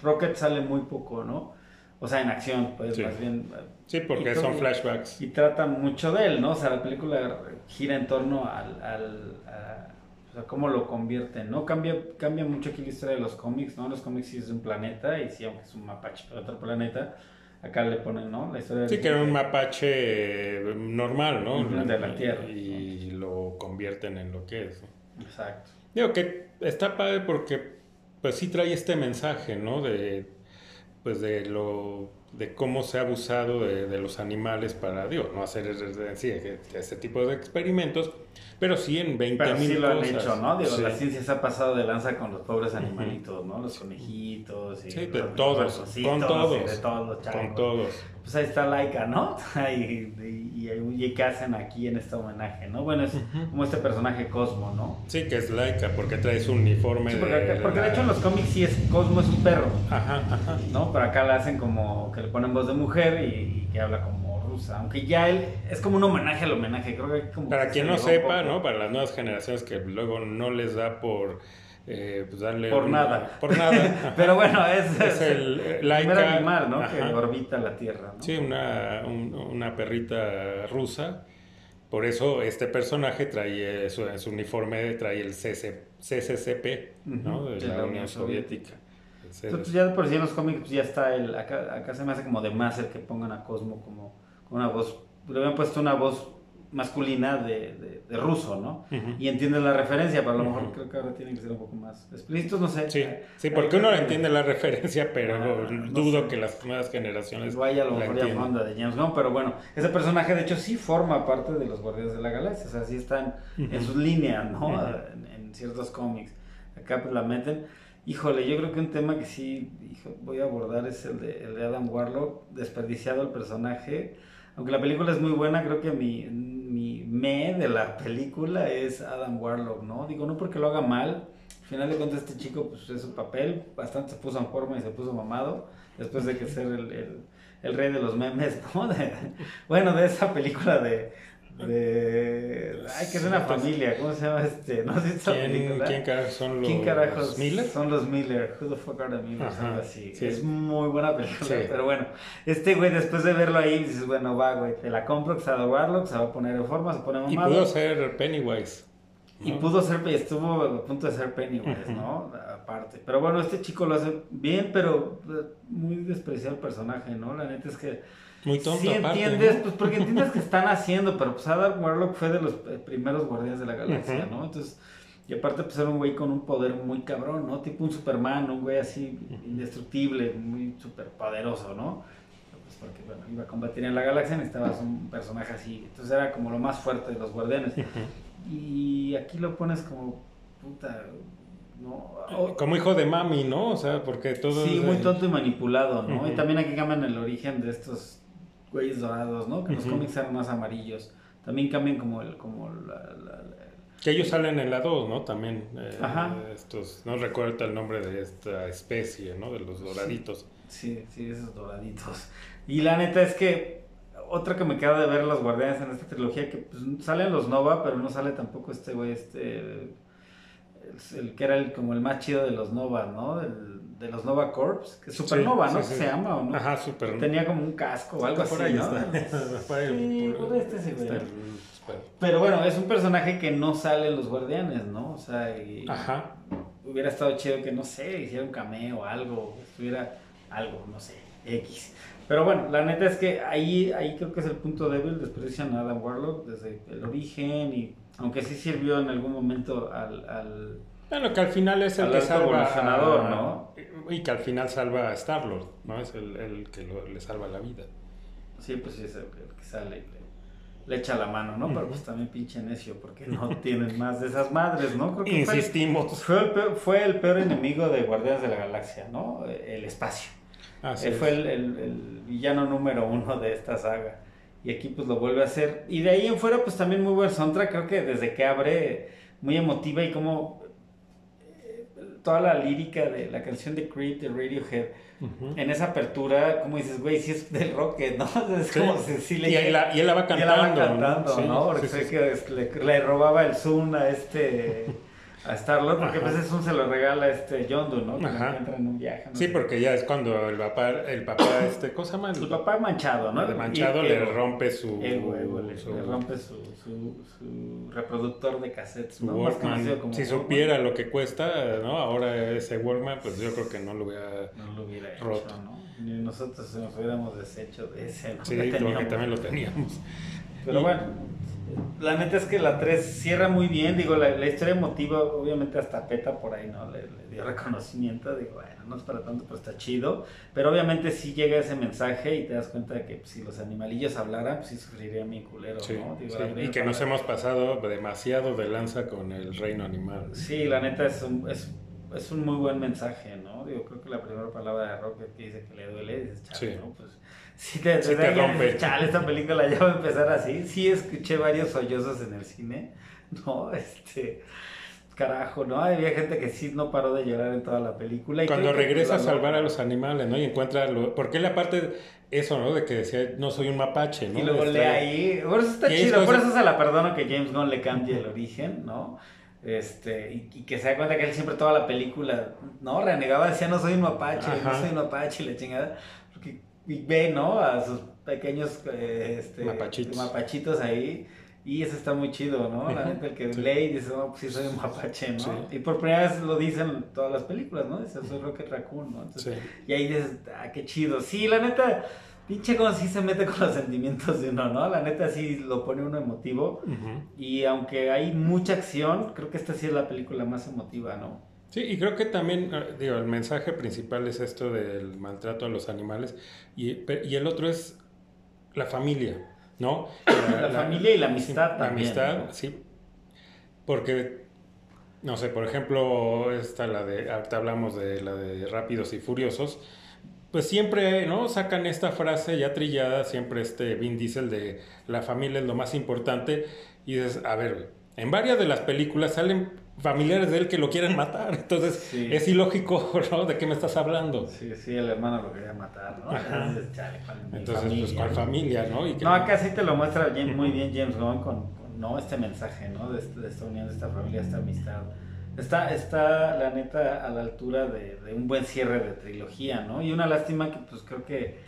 Rocket sale muy poco, ¿no? O sea, en acción, pues más bien. Sí, porque son flashbacks. Y tratan mucho de él, ¿no? O sea, la película gira en torno al, al sea, cómo lo convierten, ¿no? Cambia, cambia mucho aquí la historia de los cómics, ¿no? Los cómics sí es un planeta y sí, aunque es un mapache para otro planeta, acá le ponen, ¿no? La historia Sí, que era un mapache normal, ¿no? De la Tierra. Y lo convierten en lo que es. Exacto. Digo que está padre porque, pues sí trae este mensaje, ¿no? De pues de lo de cómo se ha abusado de, de los animales para, digo, no hacer ese tipo de experimentos, pero sí en 20 pero sí lo han hecho, ¿no? Digo, la ciencia se ha pasado de lanza con los pobres animalitos, ¿no? Los conejitos y sí, de todos, con todos, de todos con todos. Pues ahí está Laika, ¿no? y, y, y, qué hacen aquí en este homenaje, ¿no? Bueno, es como este personaje Cosmo, ¿no? Sí, que es Laika, porque trae su uniforme. Sí, porque, de, porque de hecho en los cómics sí es Cosmo es un perro. Ajá, ajá. ¿No? Pero acá le hacen como que le ponen voz de mujer y, que habla como rusa. Aunque ya él es como un homenaje al homenaje, creo que como. Para quien no sepa, ¿no? Para las nuevas generaciones que luego no les da por eh, pues darle por nada. Por nada. Pero bueno, es, es el, el primer animal, ¿no? Que orbita la Tierra. ¿no? Sí, una, una perrita rusa. Por eso este personaje trae su, su uniforme, trae el CC, CCCP, ¿no? De la, Unión Soviética. Entonces ya por si en los cómics pues, ya está el, acá, acá se me hace como de más el que pongan a Cosmo como con una voz, le habían puesto una voz masculina de, de, ruso, ¿no? Y entiende la referencia, pero a lo mejor creo que ahora tienen que ser un poco más explícitos, no sé. Sí, sí porque uno entiende la referencia, pero ah, dudo que las nuevas generaciones. Vaya a lo mejor ya onda de James Gunn, pero bueno, ese personaje de hecho sí forma parte de los Guardianes de la Galaxia, o sea, sí están en sus líneas, ¿no? en, ciertos cómics. Acá pues la meten. Híjole, yo creo que un tema que sí voy a abordar es el de, el de Adam Warlock, desperdiciado el personaje aunque la película es muy buena, creo que mi, mi me de la película es Adam Warlock, ¿no? Digo, no porque lo haga mal. Al final de cuentas, este chico, pues es su papel. Bastante se puso en forma y se puso mamado. Después de que ser el, el, el rey de los memes, ¿no? bueno, de esa película de, de... Ay, que es una familia, ¿cómo se llama este? No sé si ¿Quién, ¿Quién carajos son los, ¿Quién carajos Miller? Son los Miller, Who the fuck are the Miller? Ajá, así. Sí. Es muy buena película, sí. pero bueno, este güey después de verlo ahí dices, bueno, va, güey, te la compro, que se va a Warlock, se va a poner en forma, se pone mamado. Y pudo ser Pennywise. ¿no? Y pudo ser, estuvo a punto de ser Pennywise, ¿no? Aparte. Pero bueno, este chico lo hace bien, pero muy despreciado el personaje, ¿no? La neta es que muy tonto, sí entiendes, pues porque entiendes que están haciendo, pero pues Adam Warlock fue de los eh, primeros guardianes de la galaxia, ¿no? Entonces, y aparte pues era un güey con un poder muy cabrón, ¿no? Tipo un Superman, un güey así indestructible, muy superpoderoso, ¿no? Pues porque, bueno, iba a combatir en la galaxia, necesitabas un personaje así, entonces era como lo más fuerte de los guardianes. Y aquí lo pones como, puta, ¿no? Como hijo de mami, ¿no? O sea, porque todo. Sí, muy tonto y manipulado, ¿no? Y también aquí cambian el origen de estos güeyes dorados, ¿no? Que los cómics eran más amarillos. También cambian como el... Como la, Que ellos salen en la 2, ¿no? También. Eh, Ajá. Estos, no recuerdo el nombre de esta especie, ¿no? De los doraditos. Sí, sí, esos doraditos. Y la neta es que otra que me queda de ver los guardianes en esta trilogía, que pues, salen los Nova, pero no sale tampoco este güey, este... El, que era el, como el más chido de los Nova, ¿no? El, de los Nova Corps, que es Supernova, ¿no? se llama, ¿o no? Ajá, Supernova. Tenía como un casco o algo así, ahí ¿no? Está. sí, por este sí, güey. Pero bueno, es un personaje que no sale en los Guardianes, ¿no? O sea, y... Ajá. hubiera estado chido que, no sé, hiciera un cameo o algo, estuviera algo, no sé, X. Pero bueno, la neta es que ahí, ahí creo que es el punto débil, desprecian a Adam Warlock desde el origen y aunque sí sirvió en algún momento al... al bueno, que al final es el al que salva evolucionador, a- ¿no? Y que al final salva a Star-Lord, ¿no? Es el, el que lo- le salva la vida. Sí, pues sí, es el, el que sale y le, le echa la mano, ¿no? Pero pues también pinche necio, porque no tienen más de esas madres, ¿no? Creo que fue el- Insistimos. Fue el, peor, fue el peor enemigo de Guardianes de la Galaxia, ¿no? El espacio. Así Él es. fue el, el- el villano número uno de esta saga. Y aquí pues lo vuelve a hacer. Y de ahí en fuera pues también muy buen soundtrack. Creo que desde que abre, muy emotiva y como toda la lírica de la canción de Creed de Radiohead. En esa apertura, como dices, güey, si es del Rocket, ¿no? Es Sí. como si, si le y, él la, y él la va y él cantando. la va cantando, ¿no? Porque sí, que le, le robaba el Zoom a este a Star-Lord, porque Ajá. pues ese Zoom se lo regala este Yondu, ¿no? Que Ajá. entra en un viaje. no Sí, porque ya es cuando el papá, el papá este, ¿cómo se llama? El papá manchado, ¿no? de Manchado Y- le rompe su, le, su- le rompe su, su, su reproductor de cassettes, su ¿no? Walkman. como Si Walkman. supiera lo que cuesta, ¿no? Ahora ese Walkman, pues yo creo que no lo hubiera... No lo hubiera hecho, Roto. ¿no? Ni nosotros nos hubiéramos deshecho de ese, ¿no? Sí, Que porque también lo teníamos. Pero Y- bueno, la neta es que la 3 cierra muy bien, digo, la, la historia emotiva, obviamente hasta Peta por ahí, ¿no? Le, le dio reconocimiento, digo, bueno, no es para tanto, pero está chido. Pero obviamente sí llega ese mensaje y te das cuenta de que pues, si los animalillos hablaran, pues sí sufrirían bien culero, Sí, ¿no? Digo, sí, Y que nos hemos pasado demasiado de lanza con el reino animal. Sí, la neta es un, es, es un muy buen mensaje, ¿no? Digo, creo que la primera palabra de Rocket que dice que le duele, dices, chale, Sí. ¿no? Pues sí te, Sí te rompe. chale, esta película ya va a empezar así. Sí escuché varios sollozos en el cine, ¿no? Este, carajo, ¿no? Había gente que sí no paró de llorar en toda la película. Y Cuando regresa a la- salvar a los animales, ¿no? Y encuentra... Lo... Porque él aparte, eso, ¿no? De que decía, no soy un mapache, ¿no? Y luego Este, lee ahí. Por eso está chido. es Por eso se la perdono que James Gunn le cambie el origen, ¿no? Este, y, y que se da cuenta que él siempre toda la película, ¿no? Renegaba, decía no soy un mapache, no soy un mapache, y la chingada. Y ve, ¿no? A sus pequeños eh, este, Mapachitos. mapachitos ahí. Y eso está muy chido, ¿no? La neta, el que Sí. lee y dice, no, pues sí soy un mapache, ¿no? Sí. Y por primera vez lo dicen en todas las películas, ¿no? Dice, soy Rocket Raccoon, ¿no? Entonces, Sí. y ahí dices, ah, qué chido. Sí, la neta, pinche como sí se mete con los sentimientos de uno, ¿no? La neta sí lo pone uno emotivo. Ujú. Y aunque hay mucha acción, creo que esta sí es la película más emotiva, ¿no? Sí, y creo que también, eh, digo, el mensaje principal es esto del maltrato a los animales y, y el otro es la familia, ¿no? La, familia y la amistad La también. amistad, ¿no? sí. Porque, no sé, por ejemplo, esta, la de, ahorita hablamos de la de Rápidos y Furiosos, pues siempre, ¿no? Sacan esta frase ya trillada, siempre este Vin Diesel de la familia es lo más importante, y dices, a ver, en varias de las películas salen familiares de él que lo quieren matar, entonces Sí. es ilógico, ¿no? ¿De qué me estás hablando? Sí, sí, el hermano lo quería matar, ¿no? Ajá. Entonces, chale, ¿cuál es mi Entonces, pues, familia? ¿cuál familia, no? Y No, acá sí te lo muestra James- muy bien James Gunn con, con, ¿no? este mensaje, ¿no? De, este- de esta unión, de esta familia, esta amistad. Está, está la neta a la altura de, de un buen cierre de trilogía, ¿no? Y una lástima que pues creo que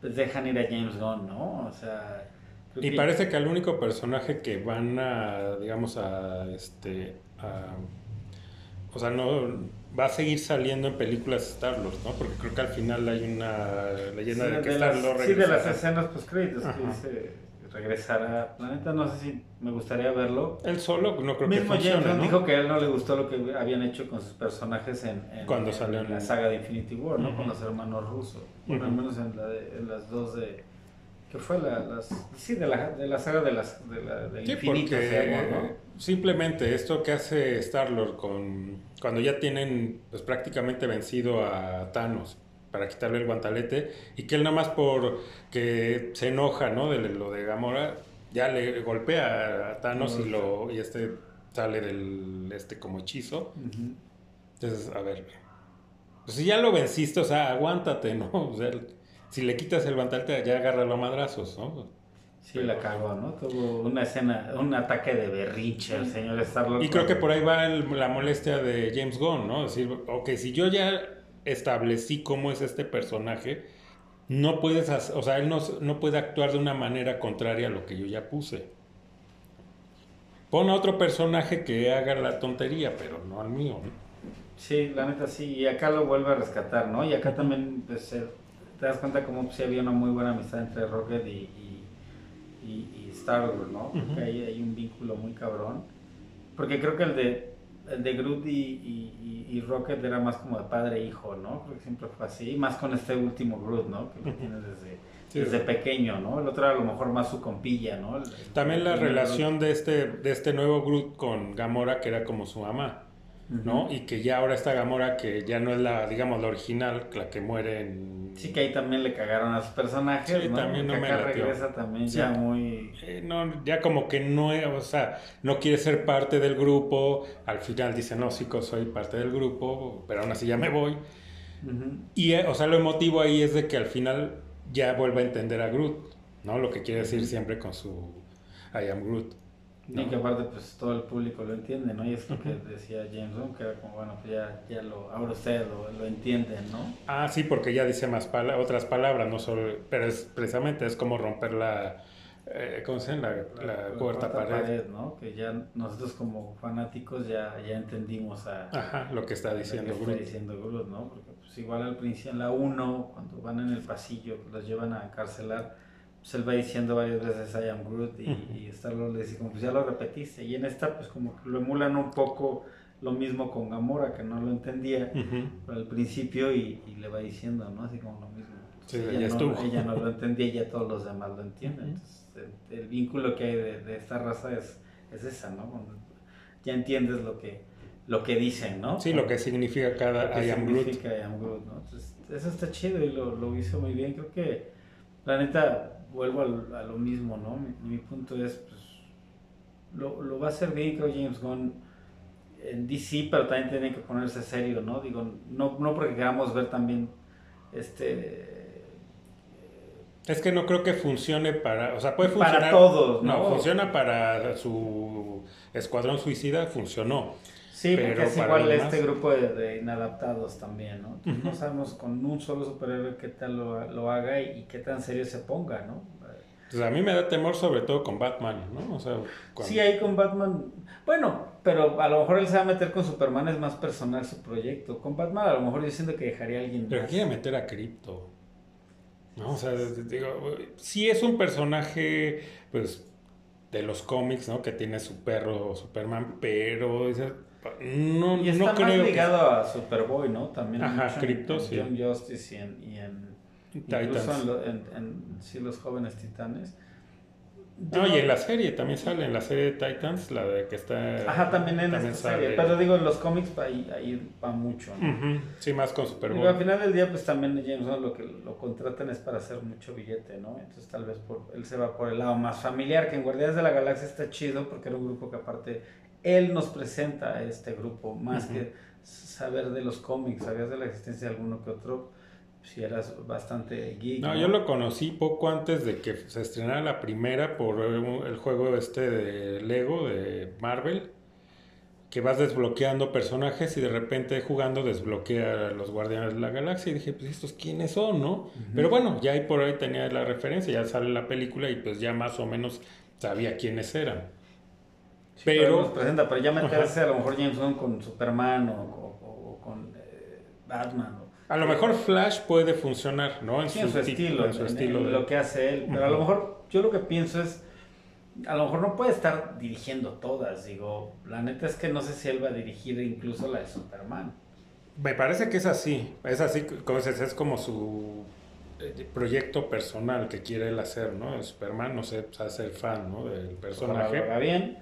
pues, dejan ir a James Gunn, ¿no? O sea... Y que- parece que el único personaje que van a, digamos, a, este, a, o sea, no, va a seguir saliendo en películas Star-Lord, ¿no? Porque creo que al final hay una leyenda sí, de que de las, Star-Lord sí, de las escenas post créditos que dice regresará. La neta no sé si me gustaría verlo. Él solo no creo Mismo que James funcione, Gunn ¿no? dijo que a él no le gustó lo que habían hecho con sus personajes en, en- Cuando en salió en- la saga de Infinity War, ¿no? Ujú. Con los hermanos rusos. Bueno, al menos en, la de- en las dos de... ¿Qué fue? La, las, sí, de la, de la saga de las, de la, del Sí, infinito, porque ¿no? simplemente esto que hace Star-Lord con, cuando ya tienen pues, prácticamente vencido a Thanos para quitarle el guantalete y que él nada más por que se enoja, ¿no? De lo de Gamora, ya le golpea a Thanos y lo y este sale del este como hechizo. Entonces, a ver, pues si ya lo venciste, o sea, aguántate, ¿no? O sea, si le quitas el guantalete ya agárralo a madrazos, ¿no? Sí, la cagó, ¿no? Tuvo una escena, un ataque de berrinche el señor Star-Lord. Y creo que por ahí va el- la molestia de James Gunn, ¿no? Decir, ok, si yo ya establecí cómo es este personaje, no puedes, o sea, él no, no puede actuar de una manera contraria a lo que yo ya puse. Pon a otro personaje que haga la tontería, pero no al mío, ¿no? Sí, la neta sí, y acá lo vuelve a rescatar, ¿no? Y acá también pues, te das cuenta como pues, sí había una muy buena amistad entre Rocket y, y, y, Star-Lord, ¿no? Porque ahí hay un vínculo muy cabrón. Porque creo que el de, el de Groot y, y, Rocket era más como de padre e hijo, ¿no? Creo que siempre fue así, más con este último Groot, ¿no? Que lo tienes desde desde pequeño, ¿no? El otro era a lo mejor más su compilla, ¿no? También la relación de este, de este nuevo Groot con Gamora, que era como su mamá, ¿no? Y que ya ahora está Gamora, que ya no es la, digamos, la original, la que muere en... Sí, que ahí también le cagaron a sus personajes, sí, también no me acá regresa también ya muy... Eh, no, ya como que no, o sea, no quiere ser parte del grupo, al final dice, no, sí, soy parte del grupo, pero aún así ya me voy. Y, eh, o sea, lo emotivo ahí es de que al final ya vuelve a entender a Groot, ¿no? Lo que quiere decir siempre con su I am Groot. Y que aparte pues todo el público lo entiende, ¿no? Y es lo que decía James Gunn, que era como, bueno, pues ya, ya lo, ahora ustedes lo, lo entienden, ¿no? Ah, sí, porque ya dice más otras palabras, no solo, pero es precisamente es como romper la, eh, ¿cómo se llama? La, la, cuarta, pared. ¿no? Que ya nosotros como fanáticos ya, ya entendimos a... Ajá, lo que está diciendo Groot. Está diciendo Groot, ¿no? Porque pues igual al principio, en la 1, cuando van en el pasillo, los llevan a encarcelar, pues él va diciendo varias veces I am Groot y, y Star-Lord le dice como, pues ya lo repetiste. Y en esta, pues como que lo emulan un poco lo mismo con Gamora, que no lo entendía al principio y, y, le va diciendo, ¿no? Así como lo mismo. Sí, ella, ya no, ella no lo entendía y ya todos los demás lo entienden. Entonces, el, vínculo que hay de, esta raza es, es esa, ¿no? ya entiendes lo que, lo que dicen, ¿no? Sí, lo que significa cada I am significa I am Groot, ¿no? Entonces, eso está chido y lo, lo, hizo muy bien. Creo que, la neta, vuelvo a, lo mismo, ¿no? Mi, punto es, pues, lo, lo, va a hacer bien, creo, James Gunn en DC, pero también tiene que ponerse serio, ¿no? Digo, no, no porque queramos ver también este es que no creo que funcione para, o sea, puede funcionar para todos, ¿no? funciona para su escuadrón suicida, funcionó. Sí, pero porque es igual este grupo de, inadaptados también, ¿no? No sabemos con un solo superhéroe qué tal lo, haga y, qué tan serio se ponga, ¿no? Pues a mí me da temor sobre todo con Batman, ¿no? O sea, Sí, ahí con Batman, bueno, pero a lo mejor él se va a meter con Superman, es más personal su proyecto. Con Batman a lo mejor yo siento que dejaría a alguien Pero quiere meter a Crypto. ¿no? O sea, digo, sí es un personaje, pues, de los cómics, ¿no? Que tiene su perro Superman, pero no, y está no más ligado a Superboy, ¿no? También Ajá, Crypto, sí. John Justice y en, y en incluso en, en, sí, los jóvenes titanes. No, y en la serie también sale, en la serie de Titans, la de que está... Ajá, también en esta serie, pero digo, en los cómics ahí, ahí va mucho, ¿no? Sí, más con Superboy. al final del día, pues también James Gunn lo que lo contratan es para hacer mucho billete, ¿no? Entonces tal vez por, él se va por el lado más familiar, que en Guardianes de la Galaxia está chido, porque era un grupo que aparte, él nos presenta a este grupo, más que saber de los cómics, sabías de la existencia de alguno que otro si eras bastante geek. No, yo lo conocí poco antes de que se estrenara la primera por el juego este de Lego de Marvel, que vas desbloqueando personajes y de repente jugando desbloquea a los Guardianes de la Galaxia y dije, pues estos quiénes son, ¿no? Pero bueno, ya ahí por ahí tenía la referencia, ya sale la película y pues ya más o menos sabía quiénes eran. pero, presenta, pero ya meterse a lo mejor James Bond con Superman o, con eh, Batman a lo mejor Flash puede funcionar, ¿no? En, su, estilo, en su estilo lo que hace él. Pero a lo mejor yo lo que pienso es, a lo mejor no puede estar dirigiendo todas. Digo, la neta es que no sé si él va a dirigir incluso la de Superman. Me parece que es así. Es así, como es, es como su eh, proyecto personal que quiere él hacer, ¿no? Superman, no sé, hacer fan, ¿no? Del personaje. Lo bien.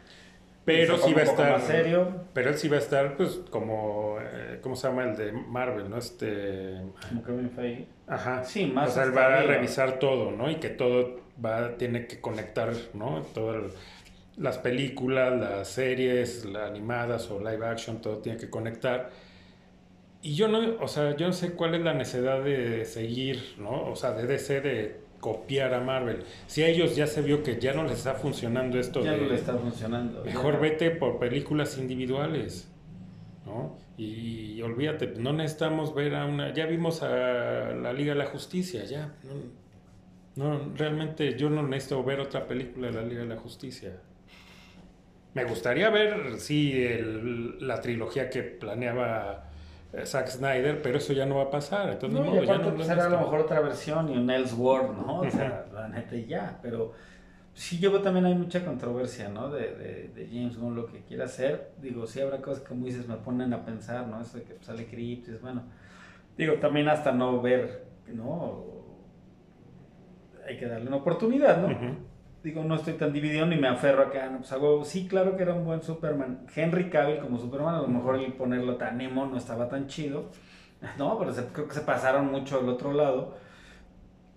Pero sí va a estar. serio. Pero él sí va a estar, pues, como. Eh, ¿Cómo se llama el de Marvel, no? Este. Como Kevin Feige. Ajá. Sí, más. O sea, él va a revisar todo, ¿no? Y que todo va, tiene que conectar, ¿no? Todas las películas, las series, las animadas o live action, todo tiene que conectar. Y yo no, o sea, yo no sé cuál es la necesidad de seguir, ¿no? O sea, de DC de copiar a Marvel. Si a ellos ya se vio que ya no les está funcionando esto. Ya no les está funcionando. Mejor vete por películas individuales. ¿no? Y, olvídate, no necesitamos ver a una. Ya vimos a la Liga de la Justicia, ya. No, realmente yo no necesito ver otra película de la Liga de la Justicia. Me gustaría ver, sí, la trilogía que planeaba Zack Snyder, pero eso ya no va a pasar. Entonces, no, modo, y ya no pues era a lo mejor otra versión y un Elseworld, ¿no? O sea, la neta y ya, pero sí yo también hay mucha controversia, ¿no? De, de, de James Gunn lo que quiere hacer. Digo, sí habrá cosas que como dices me ponen a pensar, ¿no? Eso de que sale Cryptis, bueno. Digo, también hasta no ver, ¿no? Hay que darle una oportunidad, ¿no? Digo, no estoy tan dividido ni me aferro acá, no, pues hago, sí, claro que era un buen Superman. Henry Cavill como Superman, a lo mejor el ponerlo tan emo no estaba tan chido. No, pero se- creo que se pasaron mucho al otro lado.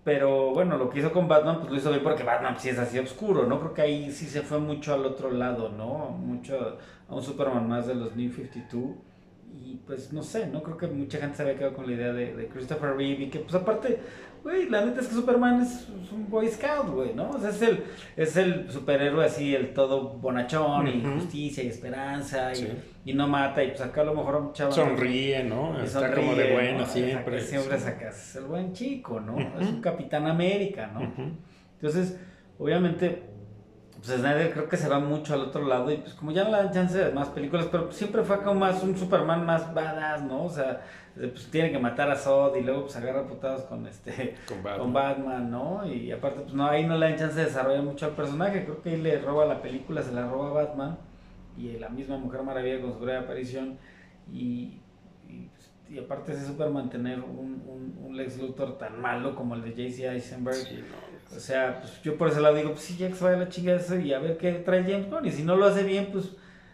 Pero bueno, lo que hizo con Batman, pues lo hizo bien porque Batman sí es así oscuro, ¿no? Creo que ahí sí se fue mucho al otro lado, ¿no? Mucho a un Superman más de los New 52. Y pues no sé, no creo que mucha gente se había quedado con la idea de, de Christopher Reeve y que pues aparte, güey, la neta es que Superman es, es un Boy Scout, güey, ¿no? O sea, es el, es el superhéroe así, el todo bonachón y Ujú. justicia y esperanza y, Sí. y no mata y pues acá a lo mejor un chaval... Sonríe, ¿no? Y Está como de sonríe, buena ¿no? siempre. Saca- siempre Sí. sacas es el buen chico, ¿no? Ujú. Es un Capitán América, ¿no? Ujú. Entonces, obviamente, pues Snyder creo que se va mucho al otro lado y pues como ya no le dan chance de más películas, pero siempre fue como más un Superman más badass, ¿no? O sea, pues tiene que matar a Zod y luego pues agarra putados con este Con Batman. con Batman, ¿no? Y aparte pues no ahí no le dan chance de desarrollar mucho al personaje, creo que ahí le roba la película, se la roba a Batman y la misma Mujer Maravilla con su breve aparición y, y, pues, y aparte ese Superman tener un, un, un Lex Luthor tan malo como el de J.C. Eisenberg Sí, no. O sea, pues yo por ese lado digo, pues sí, ya que se vaya la chingada eso y a ver qué trae James Gunn. Y si no lo hace bien, pues,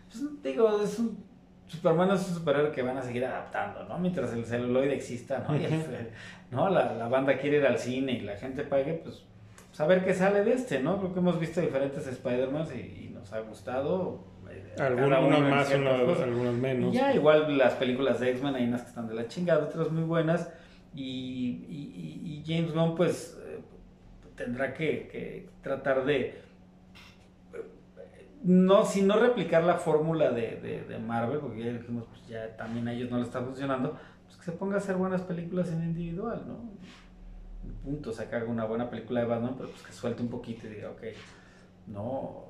pues digo, es un Superman es un superhéroe que van a seguir adaptando, ¿no? Mientras el celuloide exista, ¿no? Y el-. ¿no? La, la banda quiere ir al cine y la gente pague, pues, pues a ver qué sale de este, ¿no? Creo que hemos visto diferentes Spider-Man y, y nos ha gustado. eh, Algunos más, algunos menos. Y ya, igual las películas de X-Men, hay unas que están de la chingada, otras muy buenas. Y, y- James Gunn, pues, tendrá que, que tratar de. No, si no replicar la fórmula de, de- de Marvel, porque ya dijimos, pues ya también a ellos no le está funcionando, pues que se ponga a hacer buenas películas en individual, ¿no? Punto, sacar una buena película de Batman, pero pues que suelte un poquito y diga, ok, no,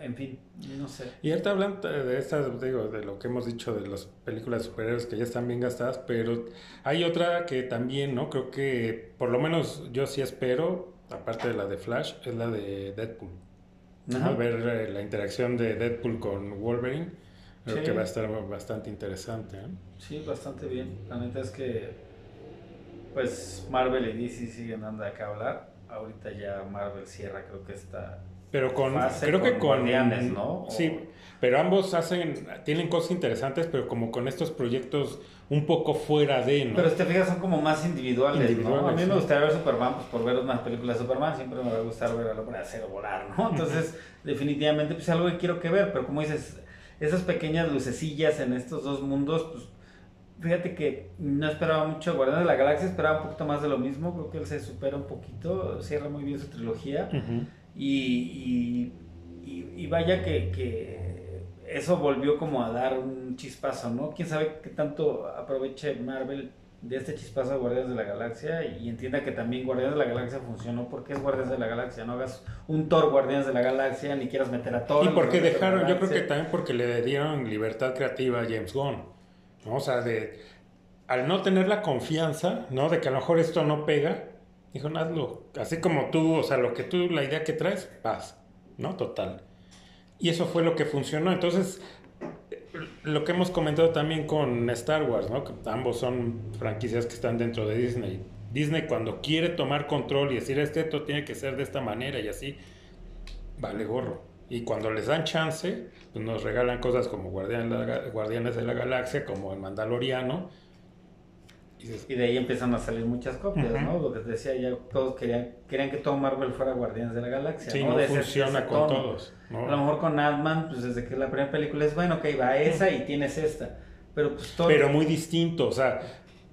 en fin, no sé. Y ahorita hablando de estas, digo, de lo que hemos dicho de las películas de superhéroes que ya están bien gastadas, pero hay otra que también, ¿no? Creo que, por lo menos yo sí espero, aparte de la de Flash, es la de Deadpool. Ajá. Ver eh, la interacción de Deadpool con Wolverine, creo Sí. que va a estar bastante interesante. ¿eh? Sí, bastante bien. La neta es que, pues, Marvel y DC siguen dando acá hablar. Ahorita ya Marvel cierra, creo que está. Pero con, Fase creo que con Guardianes, ¿no? Sí, pero ambos hacen, tienen cosas interesantes, pero como con estos proyectos un poco fuera de, ¿no? Pero si te fijas, son como más individuales, ¿no? A mí me gustaría ver Superman, pues por ver unas películas de Superman, siempre me va a gustar ver al hombre acero volar, ¿no? Entonces, definitivamente, pues es algo que quiero que ver, pero como dices, esas pequeñas lucecillas en estos dos mundos, pues fíjate que no esperaba mucho Guardianes de la Galaxia, esperaba un poquito más de lo mismo, creo que él se supera un poquito, cierra muy bien su trilogía. Y, y, y- y vaya que, que eso volvió como a dar un chispazo, ¿no? Quién sabe qué tanto aproveche Marvel de este chispazo de Guardianes de la Galaxia y entienda que también Guardianes de la Galaxia funcionó. porque es Guardianes de la Galaxia? No hagas un Thor Guardianes de la Galaxia ni quieras meter a Thor. Y porque dejaron, yo creo que también porque le dieron libertad creativa a James Gunn, ¿no? O sea, de, al no tener la confianza, ¿no? De que a lo mejor esto no pega, dijo, hazlo, así como tú, o sea, lo que tú, la idea que traes, vas, ¿no? Total. Y eso fue lo que funcionó. Entonces, lo que hemos comentado también con Star Wars, ¿no? Que ambos son franquicias que están dentro de Disney. Disney cuando quiere tomar control y decir, es que esto tiene que ser de esta manera y así, vale gorro. Y cuando les dan chance, pues nos regalan cosas como Guardianes de la Galaxia, como el Mandaloriano. Y de ahí empiezan a salir muchas copias, Ujú. ¿no? Lo que te decía, ya todos querían, querían que todo Marvel fuera Guardianes de la Galaxia. sí, ¿no? no De ese- funciona ese con todos. ¿no? A lo mejor con Ant-Man, pues desde que la primera película es, bueno, ok, va esa y tienes esta. Pero pues todo... Pero muy distinto, o sea,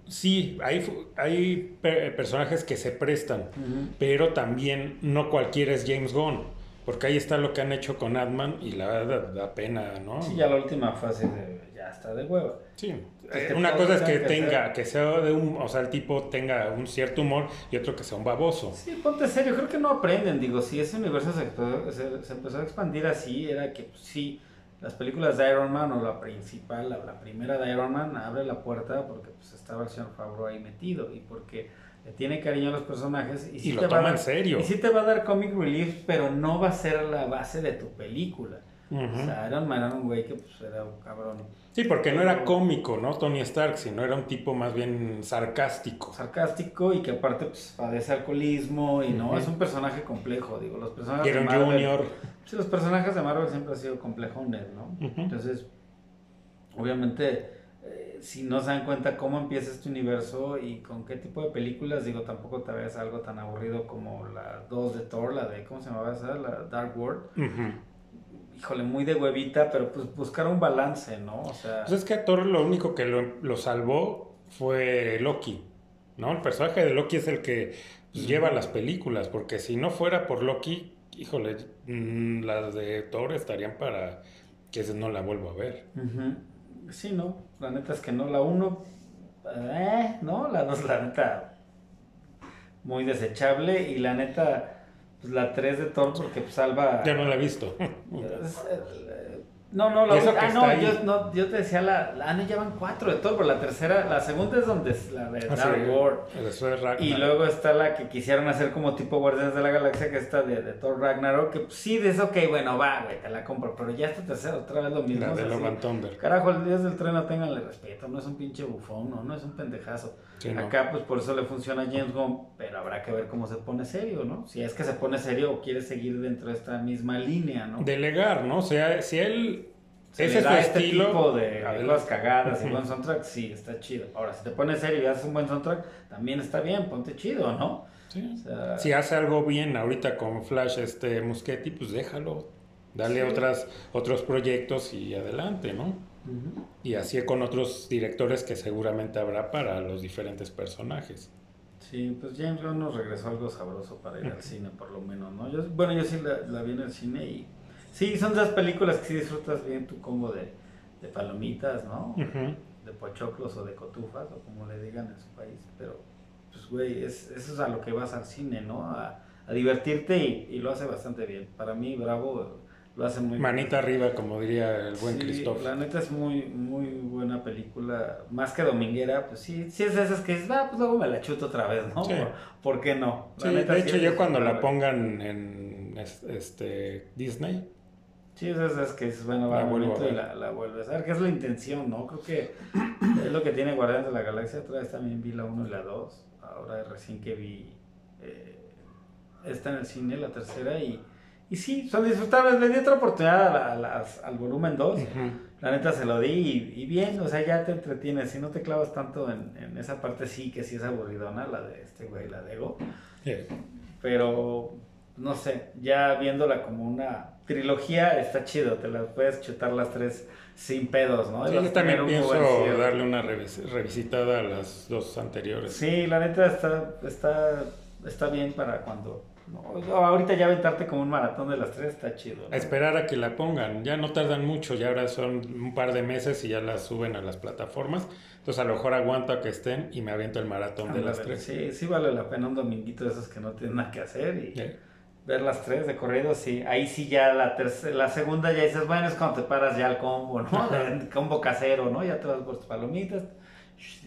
sí, hay, hay pe- personajes que se prestan, Ujú. pero también no cualquiera es James Gunn. Porque ahí está lo que han hecho con Ant-Man y la verdad da pena, ¿no? Sí, ya la última fase de, ya está de hueva. Sí, eh, una cosa es que tenga, que sea de un, o sea, el tipo tenga un cierto humor y otro que sea un baboso. Sí, ponte serio, creo que no aprenden, digo, si ese universo se, empezó- se- se empezó a expandir así, era que pues, sí, las películas de Iron Man o la principal, la, primera de Iron Man, abre la puerta porque pues estaba el señor Favreau ahí metido y porque le tiene cariño a los personajes y, sí lo te toma va en serio. Y sí te va a dar comic relief, pero no va a ser la base de tu película. O sea, Iron Man era un güey que pues era un cabrón. Sí, porque no era cómico, ¿no? Tony Stark, sino era un tipo más bien sarcástico. Sarcástico y que aparte pues padece alcoholismo y no, es un personaje complejo, digo, los personajes de Marvel, Junior. Sí, los personajes de Marvel siempre han sido complejones, ¿no? Entonces, obviamente eh, si no se dan cuenta cómo empieza este universo y con qué tipo de películas, digo, tampoco te veas algo tan aburrido como la 2 de Thor, la de, ¿cómo se llamaba esa? La Dark World híjole, muy de huevita, pero pues buscar un balance, ¿no? O sea... Pues es que a Thor lo único que lo, salvó fue Loki, ¿no? El personaje de Loki es el que pues, lleva las películas, porque si no fuera por Loki, híjole, mm, las de Thor estarían para que no la vuelvo a ver. Sí, no, la neta es que no, la uno, eh, no, la dos, la neta, muy desechable y la neta pues, la 3 de Thor porque pues, salva... Ya no la he visto. No, no, la ah, no, yo, no, yo te decía la, la, ah, no, ya van cuatro de Thor, pero la tercera, la segunda es donde es la de ah, Dark World. Y luego está la que quisieron hacer como tipo Guardianes de la Galaxia, que está de, de Thor Ragnarok, que pues, sí, de eso, ok, bueno, va, güey, te la compro, pero ya esta tercera otra vez lo mismo. La de Love Thunder. Carajo, el Dios del tren no tenganle respeto, no es un pinche bufón, no, no es un pendejazo. Acá, pues por eso le funciona a James Gunn, pero habrá que ver cómo se pone serio, ¿no? Si es que se pone serio o quiere seguir dentro de esta misma línea, ¿no? Delegar, ¿no? O sea, si él ese es su este estilo. tipo de las cagadas y buen soundtrack, sí, está chido. Ahora, si te pones serio y haces un buen soundtrack, también está bien, ponte chido, ¿no? Sí. si hace algo bien ahorita con Flash este Muschetti, pues déjalo. Dale otras, otros proyectos y adelante, ¿no? Y así con otros directores que seguramente habrá para los diferentes personajes. Sí, pues James Gunn nos regresó algo sabroso para ir al cine, por lo menos, ¿no? Yo, bueno, yo sí la, la vi en el cine y Sí, son esas películas que sí disfrutas bien tu combo de, de palomitas, ¿no? De pochoclos o de cotufas, o como le digan en su país. Pero, pues, güey, es, eso es a lo que vas al cine, ¿no? A, a divertirte y, y, lo hace bastante bien. Para mí, Bravo lo hace muy Manita arriba, como diría el buen sí, La neta es muy, muy buena película. Más que dominguera, pues sí, sí es de esas que dices, ah, pues luego me la chuto otra vez, ¿no? ¿Por, qué no? La neta, de hecho, yo cuando la pongan en este Disney, Sí, es, es que es bueno, va bonito y la, la vuelves a ver, que es la intención, ¿no? Creo que es lo que tiene Guardianes de la Galaxia. Otra vez también vi la 1 y la 2. Ahora recién que vi eh, esta en el cine, la tercera, y, y sí, son disfrutables. Le di otra oportunidad a al volumen 2. La neta se lo di y, bien, o sea, ya te entretienes. Si no te clavas tanto en, en esa parte, sí que sí es aburridona, la de este güey, la de Ego. Pero, no sé, ya viéndola como una trilogía está chido, te las puedes chutar las tres sin pedos, ¿no? yo también pienso darle una revisitada a las dos anteriores. Sí, la neta está, está, está bien para cuando... ahorita ya aventarte como un maratón de las tres está chido. A esperar a que la pongan, ya no tardan mucho, ya ahora son un par de meses y ya las suben a las plataformas. Entonces a lo mejor aguanto a que estén y me aviento el maratón de las tres. Sí, sí vale la pena un dominguito de esos que no tienen nada que hacer y ver las tres de corrido, sí. Ahí sí ya la tercera, la segunda ya dices, bueno, es cuando te paras ya el combo, ¿no? El combo casero, ¿no? Ya te vas por tus palomitas.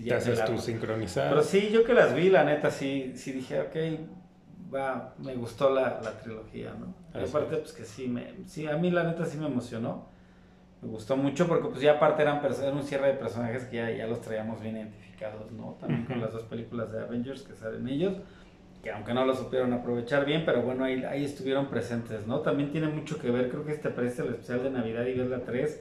Ya te haces tu sincronizar. Pero sí, yo que las vi, la neta, sí, sí dije, ok, va, me gustó la, la trilogía, ¿no? Y aparte, pues que sí, me, sí, a mí la neta sí me emocionó. Me gustó mucho porque pues ya aparte eran, eran un cierre de personajes que ya, ya los traíamos bien identificados, ¿no? También con las dos películas de Avengers que salen ellos que aunque no lo supieron aprovechar bien, pero bueno, ahí, ahí estuvieron presentes, ¿no? También tiene mucho que ver, creo que este parece el especial de Navidad y ves la 3,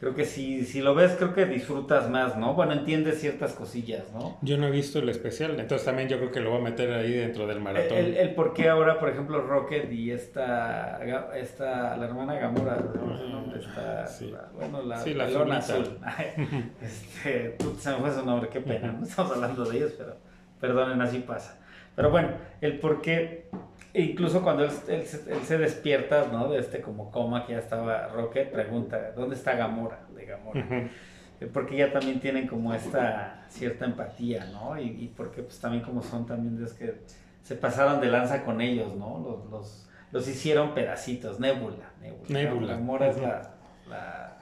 creo que si, si lo ves, creo que disfrutas más, ¿no? Bueno, entiendes ciertas cosillas, ¿no? Yo no he visto el especial, entonces también yo creo que lo voy a meter ahí dentro del maratón. El, el, por qué ahora, por ejemplo, Rocket y esta, esta la hermana Gamora, ¿no? Está, sí. la, bueno, la, sí, la azul. este, se me fue su nombre, qué pena, no estamos hablando de ellos, pero perdonen, así pasa. Pero bueno, el por qué, incluso cuando él, él, se despierta, ¿no? De este como coma que ya estaba Rocket, pregunta, ¿dónde está Gamora? De Gamora. Eh, porque ya también tienen como esta cierta empatía, ¿no? Y, y porque pues también como son también es que se pasaron de lanza con ellos, ¿no? Los, los, los hicieron pedacitos, Nebula. Nebula. Nebula. Gamora es la,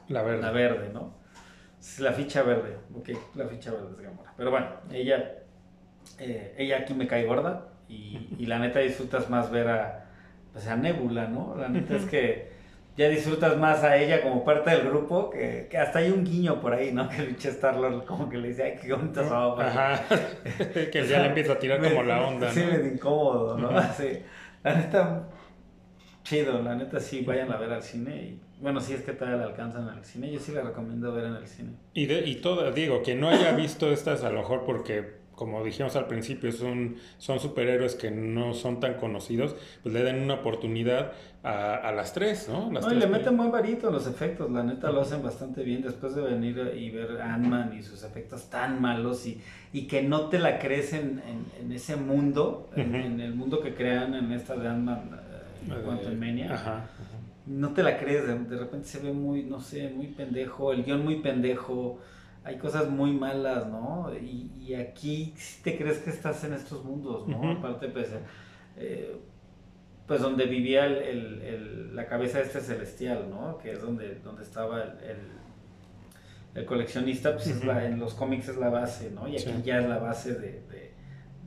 la, verde. la verde, ¿no? La ficha verde, ok, la ficha verde es Gamora. Pero bueno, ella, eh, ella aquí me cae gorda y, y, la neta disfrutas más ver a, pues a Nebula, ¿no? La neta es que ya disfrutas más a ella como parte del grupo, que, que hasta hay un guiño por ahí, ¿no? Que el pinche Star-Lord como que le dice, ay, qué bonita Ajá, que ya le empieza a tirar como la onda, Sí, me incómodo, ¿no? Sí, la neta, chido, la neta sí, vayan a ver al cine y... Bueno, si es que todavía la alcanzan al cine, yo sí la recomiendo ver en el cine. Y, de, y todo, digo, que no haya visto estas a lo mejor porque como dijimos al principio, son, son superhéroes que no son tan conocidos, pues le den una oportunidad a, a las tres, ¿no? no, y le meten muy varito los efectos, la neta lo hacen bastante bien después de venir y ver Ant-Man y sus efectos tan malos y, y que no te la crees en, en, ese mundo, en, el mundo que crean en esta de Ant-Man, uh, Ajá, No te la crees, de, de repente se ve muy, no sé, muy pendejo, el guion muy pendejo hay cosas muy malas, ¿no? Y, y aquí sí te crees que estás en estos mundos, ¿no? Aparte, pues, eh, pues donde vivía el, el, la cabeza este celestial, ¿no? Que es donde, donde estaba el, el coleccionista, pues en los cómics es la base, ¿no? Y aquí ya es la base de,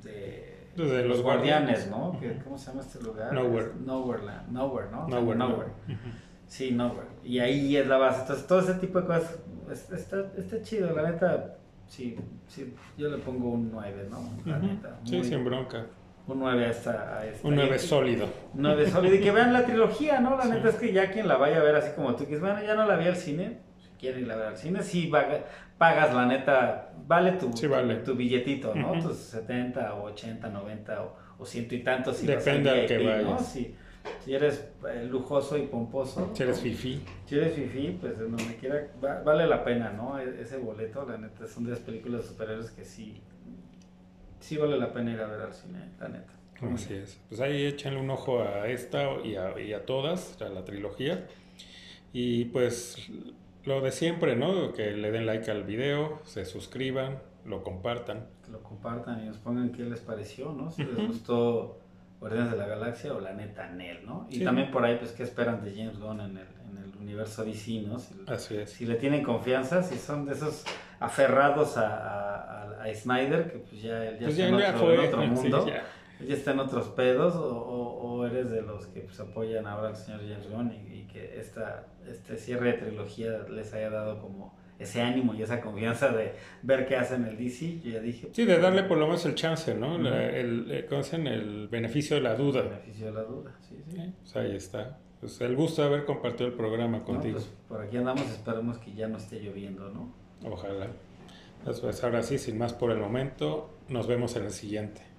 de, los, guardianes, ¿no? ¿Cómo se llama este lugar? Nowhere. Nowhere, Nowhere, ¿no? Nowhere. Nowhere. Sí, Nowhere. Y ahí es la base. Entonces, todo ese tipo de cosas está, está chido, la neta. Sí, sí, yo le pongo un 9, ¿no? La neta. sí, sin bronca. Un 9 a esta, a esta. Un 9 sólido. Un 9 sólido. Y que vean la trilogía, ¿no? La neta es que ya quien la vaya a ver así como tú, que es, bueno, ya no la vi al cine. Si quieren ir a ver al cine, sí pagas, la neta, vale tu, tu, billetito, ¿no? Tus 70 o 80, 90 o, o ciento y tantos. Si Depende al que vayas. ¿no? Sí. Si eres eh, lujoso y pomposo. Si eres fifi. Si eres fifi, pues donde quiera, vale la pena, ¿no? E, ese boleto, la neta, son de las películas de superhéroes que sí, sí vale la pena ir a ver al cine, la neta. Así es. Pues ahí échenle un ojo a esta y a, y a todas, a la trilogía. Y pues lo de siempre, ¿no? Que le den like al video, se suscriban, lo compartan. lo compartan y nos pongan qué les pareció, ¿no? Si les gustó Guardianes de la Galaxia o la neta Nel, ¿no? Y también por ahí, pues, ¿qué esperan de James Gunn en el, en el universo DC, ¿no? Si, Así es. Si le tienen confianza, si son de esos aferrados a, a, a Snyder, que pues ya, ya pues está en, otro, en, otro, mundo, ya. ya. está en otros pedos, o, o, eres de los que pues, apoyan ahora al señor James Gunn y, y que esta, este cierre de trilogía les haya dado como ese ánimo y esa confianza de ver qué hacen el DC, yo ya dije... Sí, de darle por lo menos el chance, ¿no? el, eh, el beneficio de la duda. El beneficio de la duda, sí, sí. Pues ahí está. Pues el gusto de haber compartido el programa contigo. pues por aquí andamos, esperemos que ya no esté lloviendo, ¿no? Ojalá. Pues, pues ahora sí, sin más por el momento, nos vemos en el siguiente.